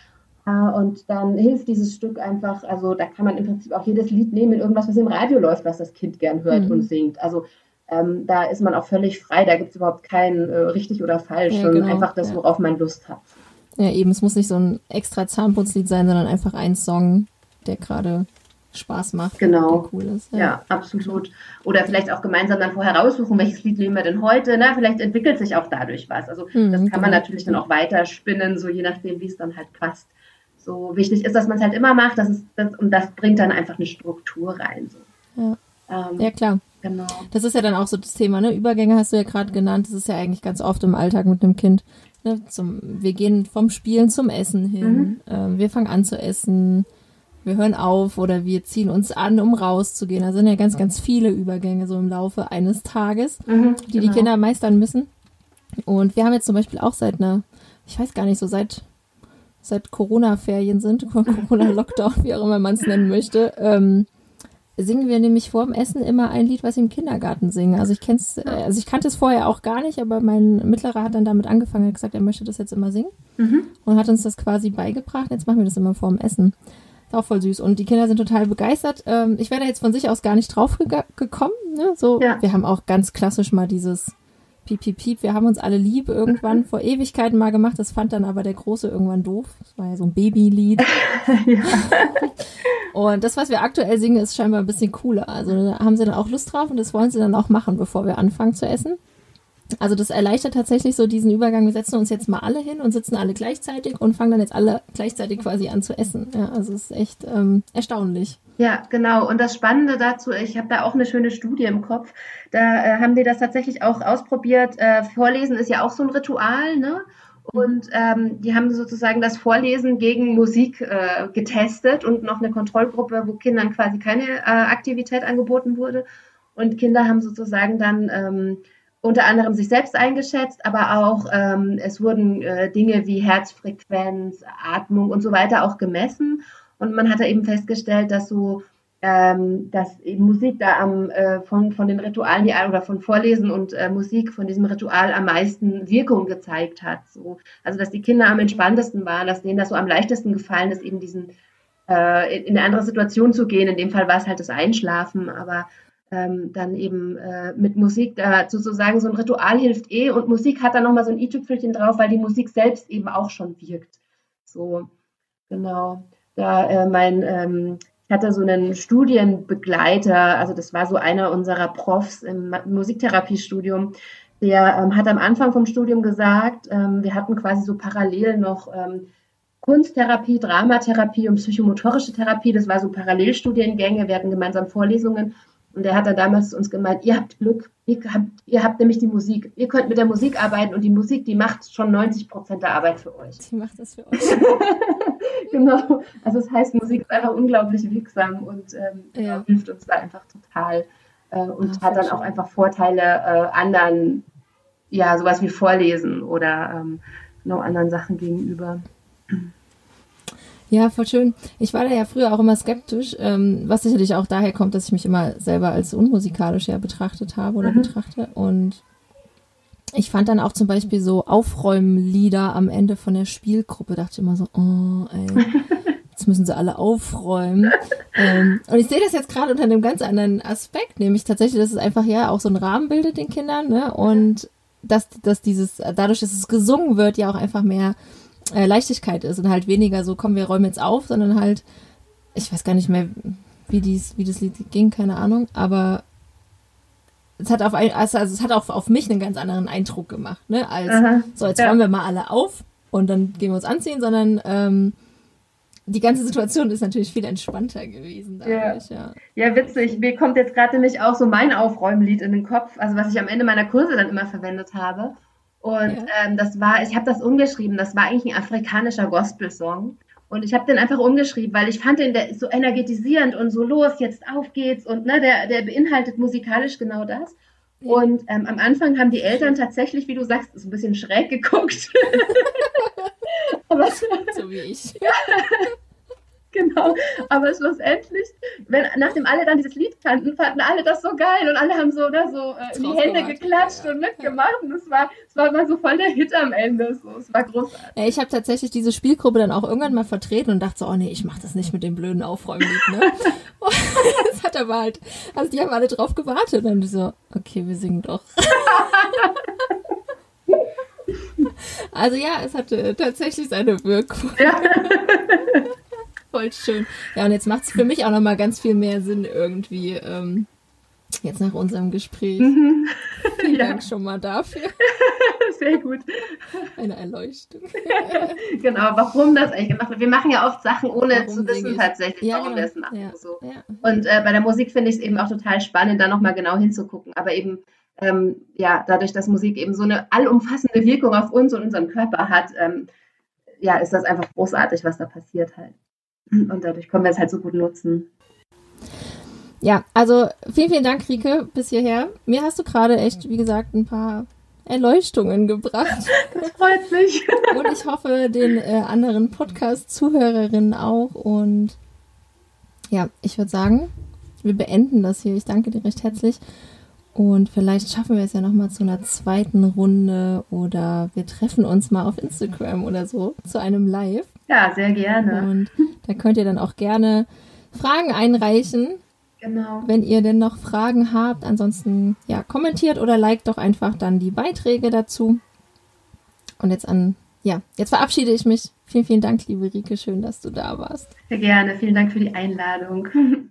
Und dann hilft dieses Stück einfach, also da kann man im Prinzip auch jedes Lied nehmen, irgendwas, was im Radio läuft, was das Kind gern hört mhm. und singt. Also ähm, da ist man auch völlig frei, da gibt es überhaupt kein äh, richtig oder falsch, ja, sondern genau. einfach das, worauf man Lust hat. Ja, eben, es muss nicht so ein extra Zahnputzlied sein, sondern einfach ein Song, der gerade Spaß macht. Genau. cool ist. Ja. ja. absolut. Oder vielleicht auch gemeinsam dann vorher raussuchen, welches Lied nehmen wir denn heute. Na, vielleicht entwickelt sich auch dadurch was. Also mhm, das kann genau. man natürlich dann auch weiterspinnen, so je nachdem, wie es dann halt passt so wichtig ist, dass man es halt immer macht, das ist, das, und das bringt dann einfach eine Struktur rein. So. Ja. Ähm, ja, klar. Genau. Das ist ja dann auch so das Thema, ne? Übergänge hast du ja gerade genannt. Das ist ja eigentlich ganz oft im Alltag mit einem Kind. Ne? Zum, wir gehen vom Spielen zum Essen hin. Mhm. Ähm, wir fangen an zu essen. Wir hören auf oder wir ziehen uns an, um rauszugehen. Da sind ja ganz, ganz viele Übergänge so im Laufe eines Tages, mhm, die genau. die Kinder meistern müssen. Und wir haben jetzt zum Beispiel auch seit einer, ich weiß gar nicht, so seit seit Corona-Ferien sind, Corona-Lockdown, wie auch immer man es nennen möchte, ähm, singen wir nämlich vor dem Essen immer ein Lied, was sie im Kindergarten singen. Also ich kenn's, äh, also ich kannte es vorher auch gar nicht, aber mein Mittlerer hat dann damit angefangen, hat gesagt, er möchte das jetzt immer singen mhm. und hat uns das quasi beigebracht. Jetzt machen wir das immer vor dem Essen. Ist auch voll süß. Und die Kinder sind total begeistert. Ähm, ich wäre da jetzt von sich aus gar nicht drauf gekommen. Ne? So, ja. wir haben auch ganz klassisch mal dieses Piep, piep, piep, wir haben uns alle lieb irgendwann mhm. vor Ewigkeiten mal gemacht. Das fand dann aber der Große irgendwann doof. Das war ja so ein Babylied. ja. Und das, was wir aktuell singen, ist scheinbar ein bisschen cooler. Also da haben sie dann auch Lust drauf und das wollen sie dann auch machen, bevor wir anfangen zu essen. Also das erleichtert tatsächlich so diesen Übergang. Wir setzen uns jetzt mal alle hin und sitzen alle gleichzeitig und fangen dann jetzt alle gleichzeitig quasi an zu essen. Ja, also es ist echt ähm, erstaunlich. Ja, genau. Und das Spannende dazu, ich habe da auch eine schöne Studie im Kopf. Da äh, haben wir das tatsächlich auch ausprobiert. Äh, Vorlesen ist ja auch so ein Ritual, ne? Und ähm, die haben sozusagen das Vorlesen gegen Musik äh, getestet und noch eine Kontrollgruppe, wo Kindern quasi keine äh, Aktivität angeboten wurde. Und Kinder haben sozusagen dann ähm, unter anderem sich selbst eingeschätzt, aber auch ähm, es wurden äh, Dinge wie Herzfrequenz, Atmung und so weiter auch gemessen. Und man hat da eben festgestellt, dass so ähm, dass eben Musik da am äh, von, von den Ritualen die oder von Vorlesen und äh, Musik von diesem Ritual am meisten Wirkung gezeigt hat. So. Also dass die Kinder am entspanntesten waren, dass denen das so am leichtesten gefallen ist, eben diesen äh, in eine andere Situation zu gehen. In dem Fall war es halt das Einschlafen, aber ähm, dann eben äh, mit Musik da sozusagen so ein Ritual hilft eh und Musik hat da nochmal so ein i-Tüpfelchen drauf, weil die Musik selbst eben auch schon wirkt. So, genau. Da äh, mein, ähm, ich hatte so einen Studienbegleiter, also das war so einer unserer Profs im Musiktherapiestudium, der ähm, hat am Anfang vom Studium gesagt, ähm, wir hatten quasi so parallel noch ähm, Kunsttherapie, Dramatherapie und psychomotorische Therapie. Das war so Parallelstudiengänge. Wir hatten gemeinsam Vorlesungen. Und er hat dann damals zu uns gemeint, ihr habt Glück, ihr habt, ihr habt nämlich die Musik. Ihr könnt mit der Musik arbeiten und die Musik, die macht schon 90 Prozent der Arbeit für euch. Die macht das für euch. genau. Also das heißt, Musik ist einfach unglaublich wirksam und ähm, ja. hilft uns da einfach total. Äh, und Ach, hat dann schön. auch einfach Vorteile äh, anderen, ja, sowas wie Vorlesen oder ähm, noch anderen Sachen gegenüber. Ja, voll schön. Ich war da ja früher auch immer skeptisch, ähm, was sicherlich auch daher kommt, dass ich mich immer selber als unmusikalisch ja betrachtet habe oder mhm. betrachte. Und ich fand dann auch zum Beispiel so Aufräumlieder am Ende von der Spielgruppe, dachte immer so, oh, ey, jetzt müssen sie alle aufräumen. ähm, und ich sehe das jetzt gerade unter einem ganz anderen Aspekt, nämlich tatsächlich, dass es einfach ja auch so einen Rahmen bildet den Kindern, ne? Und dass, dass dieses, dadurch, dass es gesungen wird, ja auch einfach mehr äh, Leichtigkeit ist und halt weniger so, komm, wir räumen jetzt auf, sondern halt, ich weiß gar nicht mehr, wie, dies, wie das Lied ging, keine Ahnung, aber es hat auf ein, also, also es hat auch auf mich einen ganz anderen Eindruck gemacht, ne? Als Aha, so, jetzt ja. räumen wir mal alle auf und dann gehen wir uns anziehen, sondern ähm, die ganze Situation ist natürlich viel entspannter gewesen dadurch, ja. ja. Ja, witzig. Mir kommt jetzt gerade nämlich auch so mein Aufräumlied in den Kopf, also was ich am Ende meiner Kurse dann immer verwendet habe. Und ja. ähm, das war, ich habe das umgeschrieben, das war eigentlich ein afrikanischer Gospel-Song. Und ich habe den einfach umgeschrieben, weil ich fand den der ist so energetisierend und so los, jetzt auf geht's. Und ne, der, der beinhaltet musikalisch genau das. Ja. Und ähm, am Anfang haben die Eltern tatsächlich, wie du sagst, so ein bisschen schräg geguckt. Aber, so wie ich. Genau, aber schlussendlich, wenn, nachdem alle dann dieses Lied kannten, fanden alle das so geil und alle haben so, ne, so äh, in die Hände geklatscht ja. und mitgemacht und es war, es war immer so voll der Hit am Ende, so, es war großartig. Ich habe tatsächlich diese Spielgruppe dann auch irgendwann mal vertreten und dachte so, oh nee, ich mach das nicht mit dem blöden Aufräumlied, ne. das hat aber halt, also die haben alle drauf gewartet und dann so, okay, wir singen doch. also ja, es hatte tatsächlich seine Wirkung. Ja. Voll schön. Ja, und jetzt macht es für mich auch nochmal ganz viel mehr Sinn irgendwie. Ähm, jetzt nach unserem Gespräch. Mhm. Vielen ja. Dank schon mal dafür. Sehr gut. Eine Erleuchtung. genau, warum das eigentlich gemacht wird. Wir machen ja oft Sachen, ohne warum zu wissen tatsächlich, ja, warum genau. wir es machen. Ja. So. Und äh, bei der Musik finde ich es eben auch total spannend, da nochmal genau hinzugucken. Aber eben, ähm, ja, dadurch, dass Musik eben so eine allumfassende Wirkung auf uns und unseren Körper hat, ähm, ja, ist das einfach großartig, was da passiert halt. Und dadurch können wir es halt so gut nutzen. Ja, also vielen, vielen Dank, Rike, bis hierher. Mir hast du gerade echt, wie gesagt, ein paar Erleuchtungen gebracht. Das freut mich. Und ich hoffe, den äh, anderen Podcast-Zuhörerinnen auch. Und ja, ich würde sagen, wir beenden das hier. Ich danke dir recht herzlich. Und vielleicht schaffen wir es ja nochmal zu einer zweiten Runde oder wir treffen uns mal auf Instagram oder so zu einem Live. Ja, sehr gerne. Und da könnt ihr dann auch gerne Fragen einreichen. Genau. Wenn ihr denn noch Fragen habt, ansonsten ja, kommentiert oder liked doch einfach dann die Beiträge dazu. Und jetzt an, ja, jetzt verabschiede ich mich. Vielen, vielen Dank, liebe Rike. Schön, dass du da warst. Sehr gerne. Vielen Dank für die Einladung.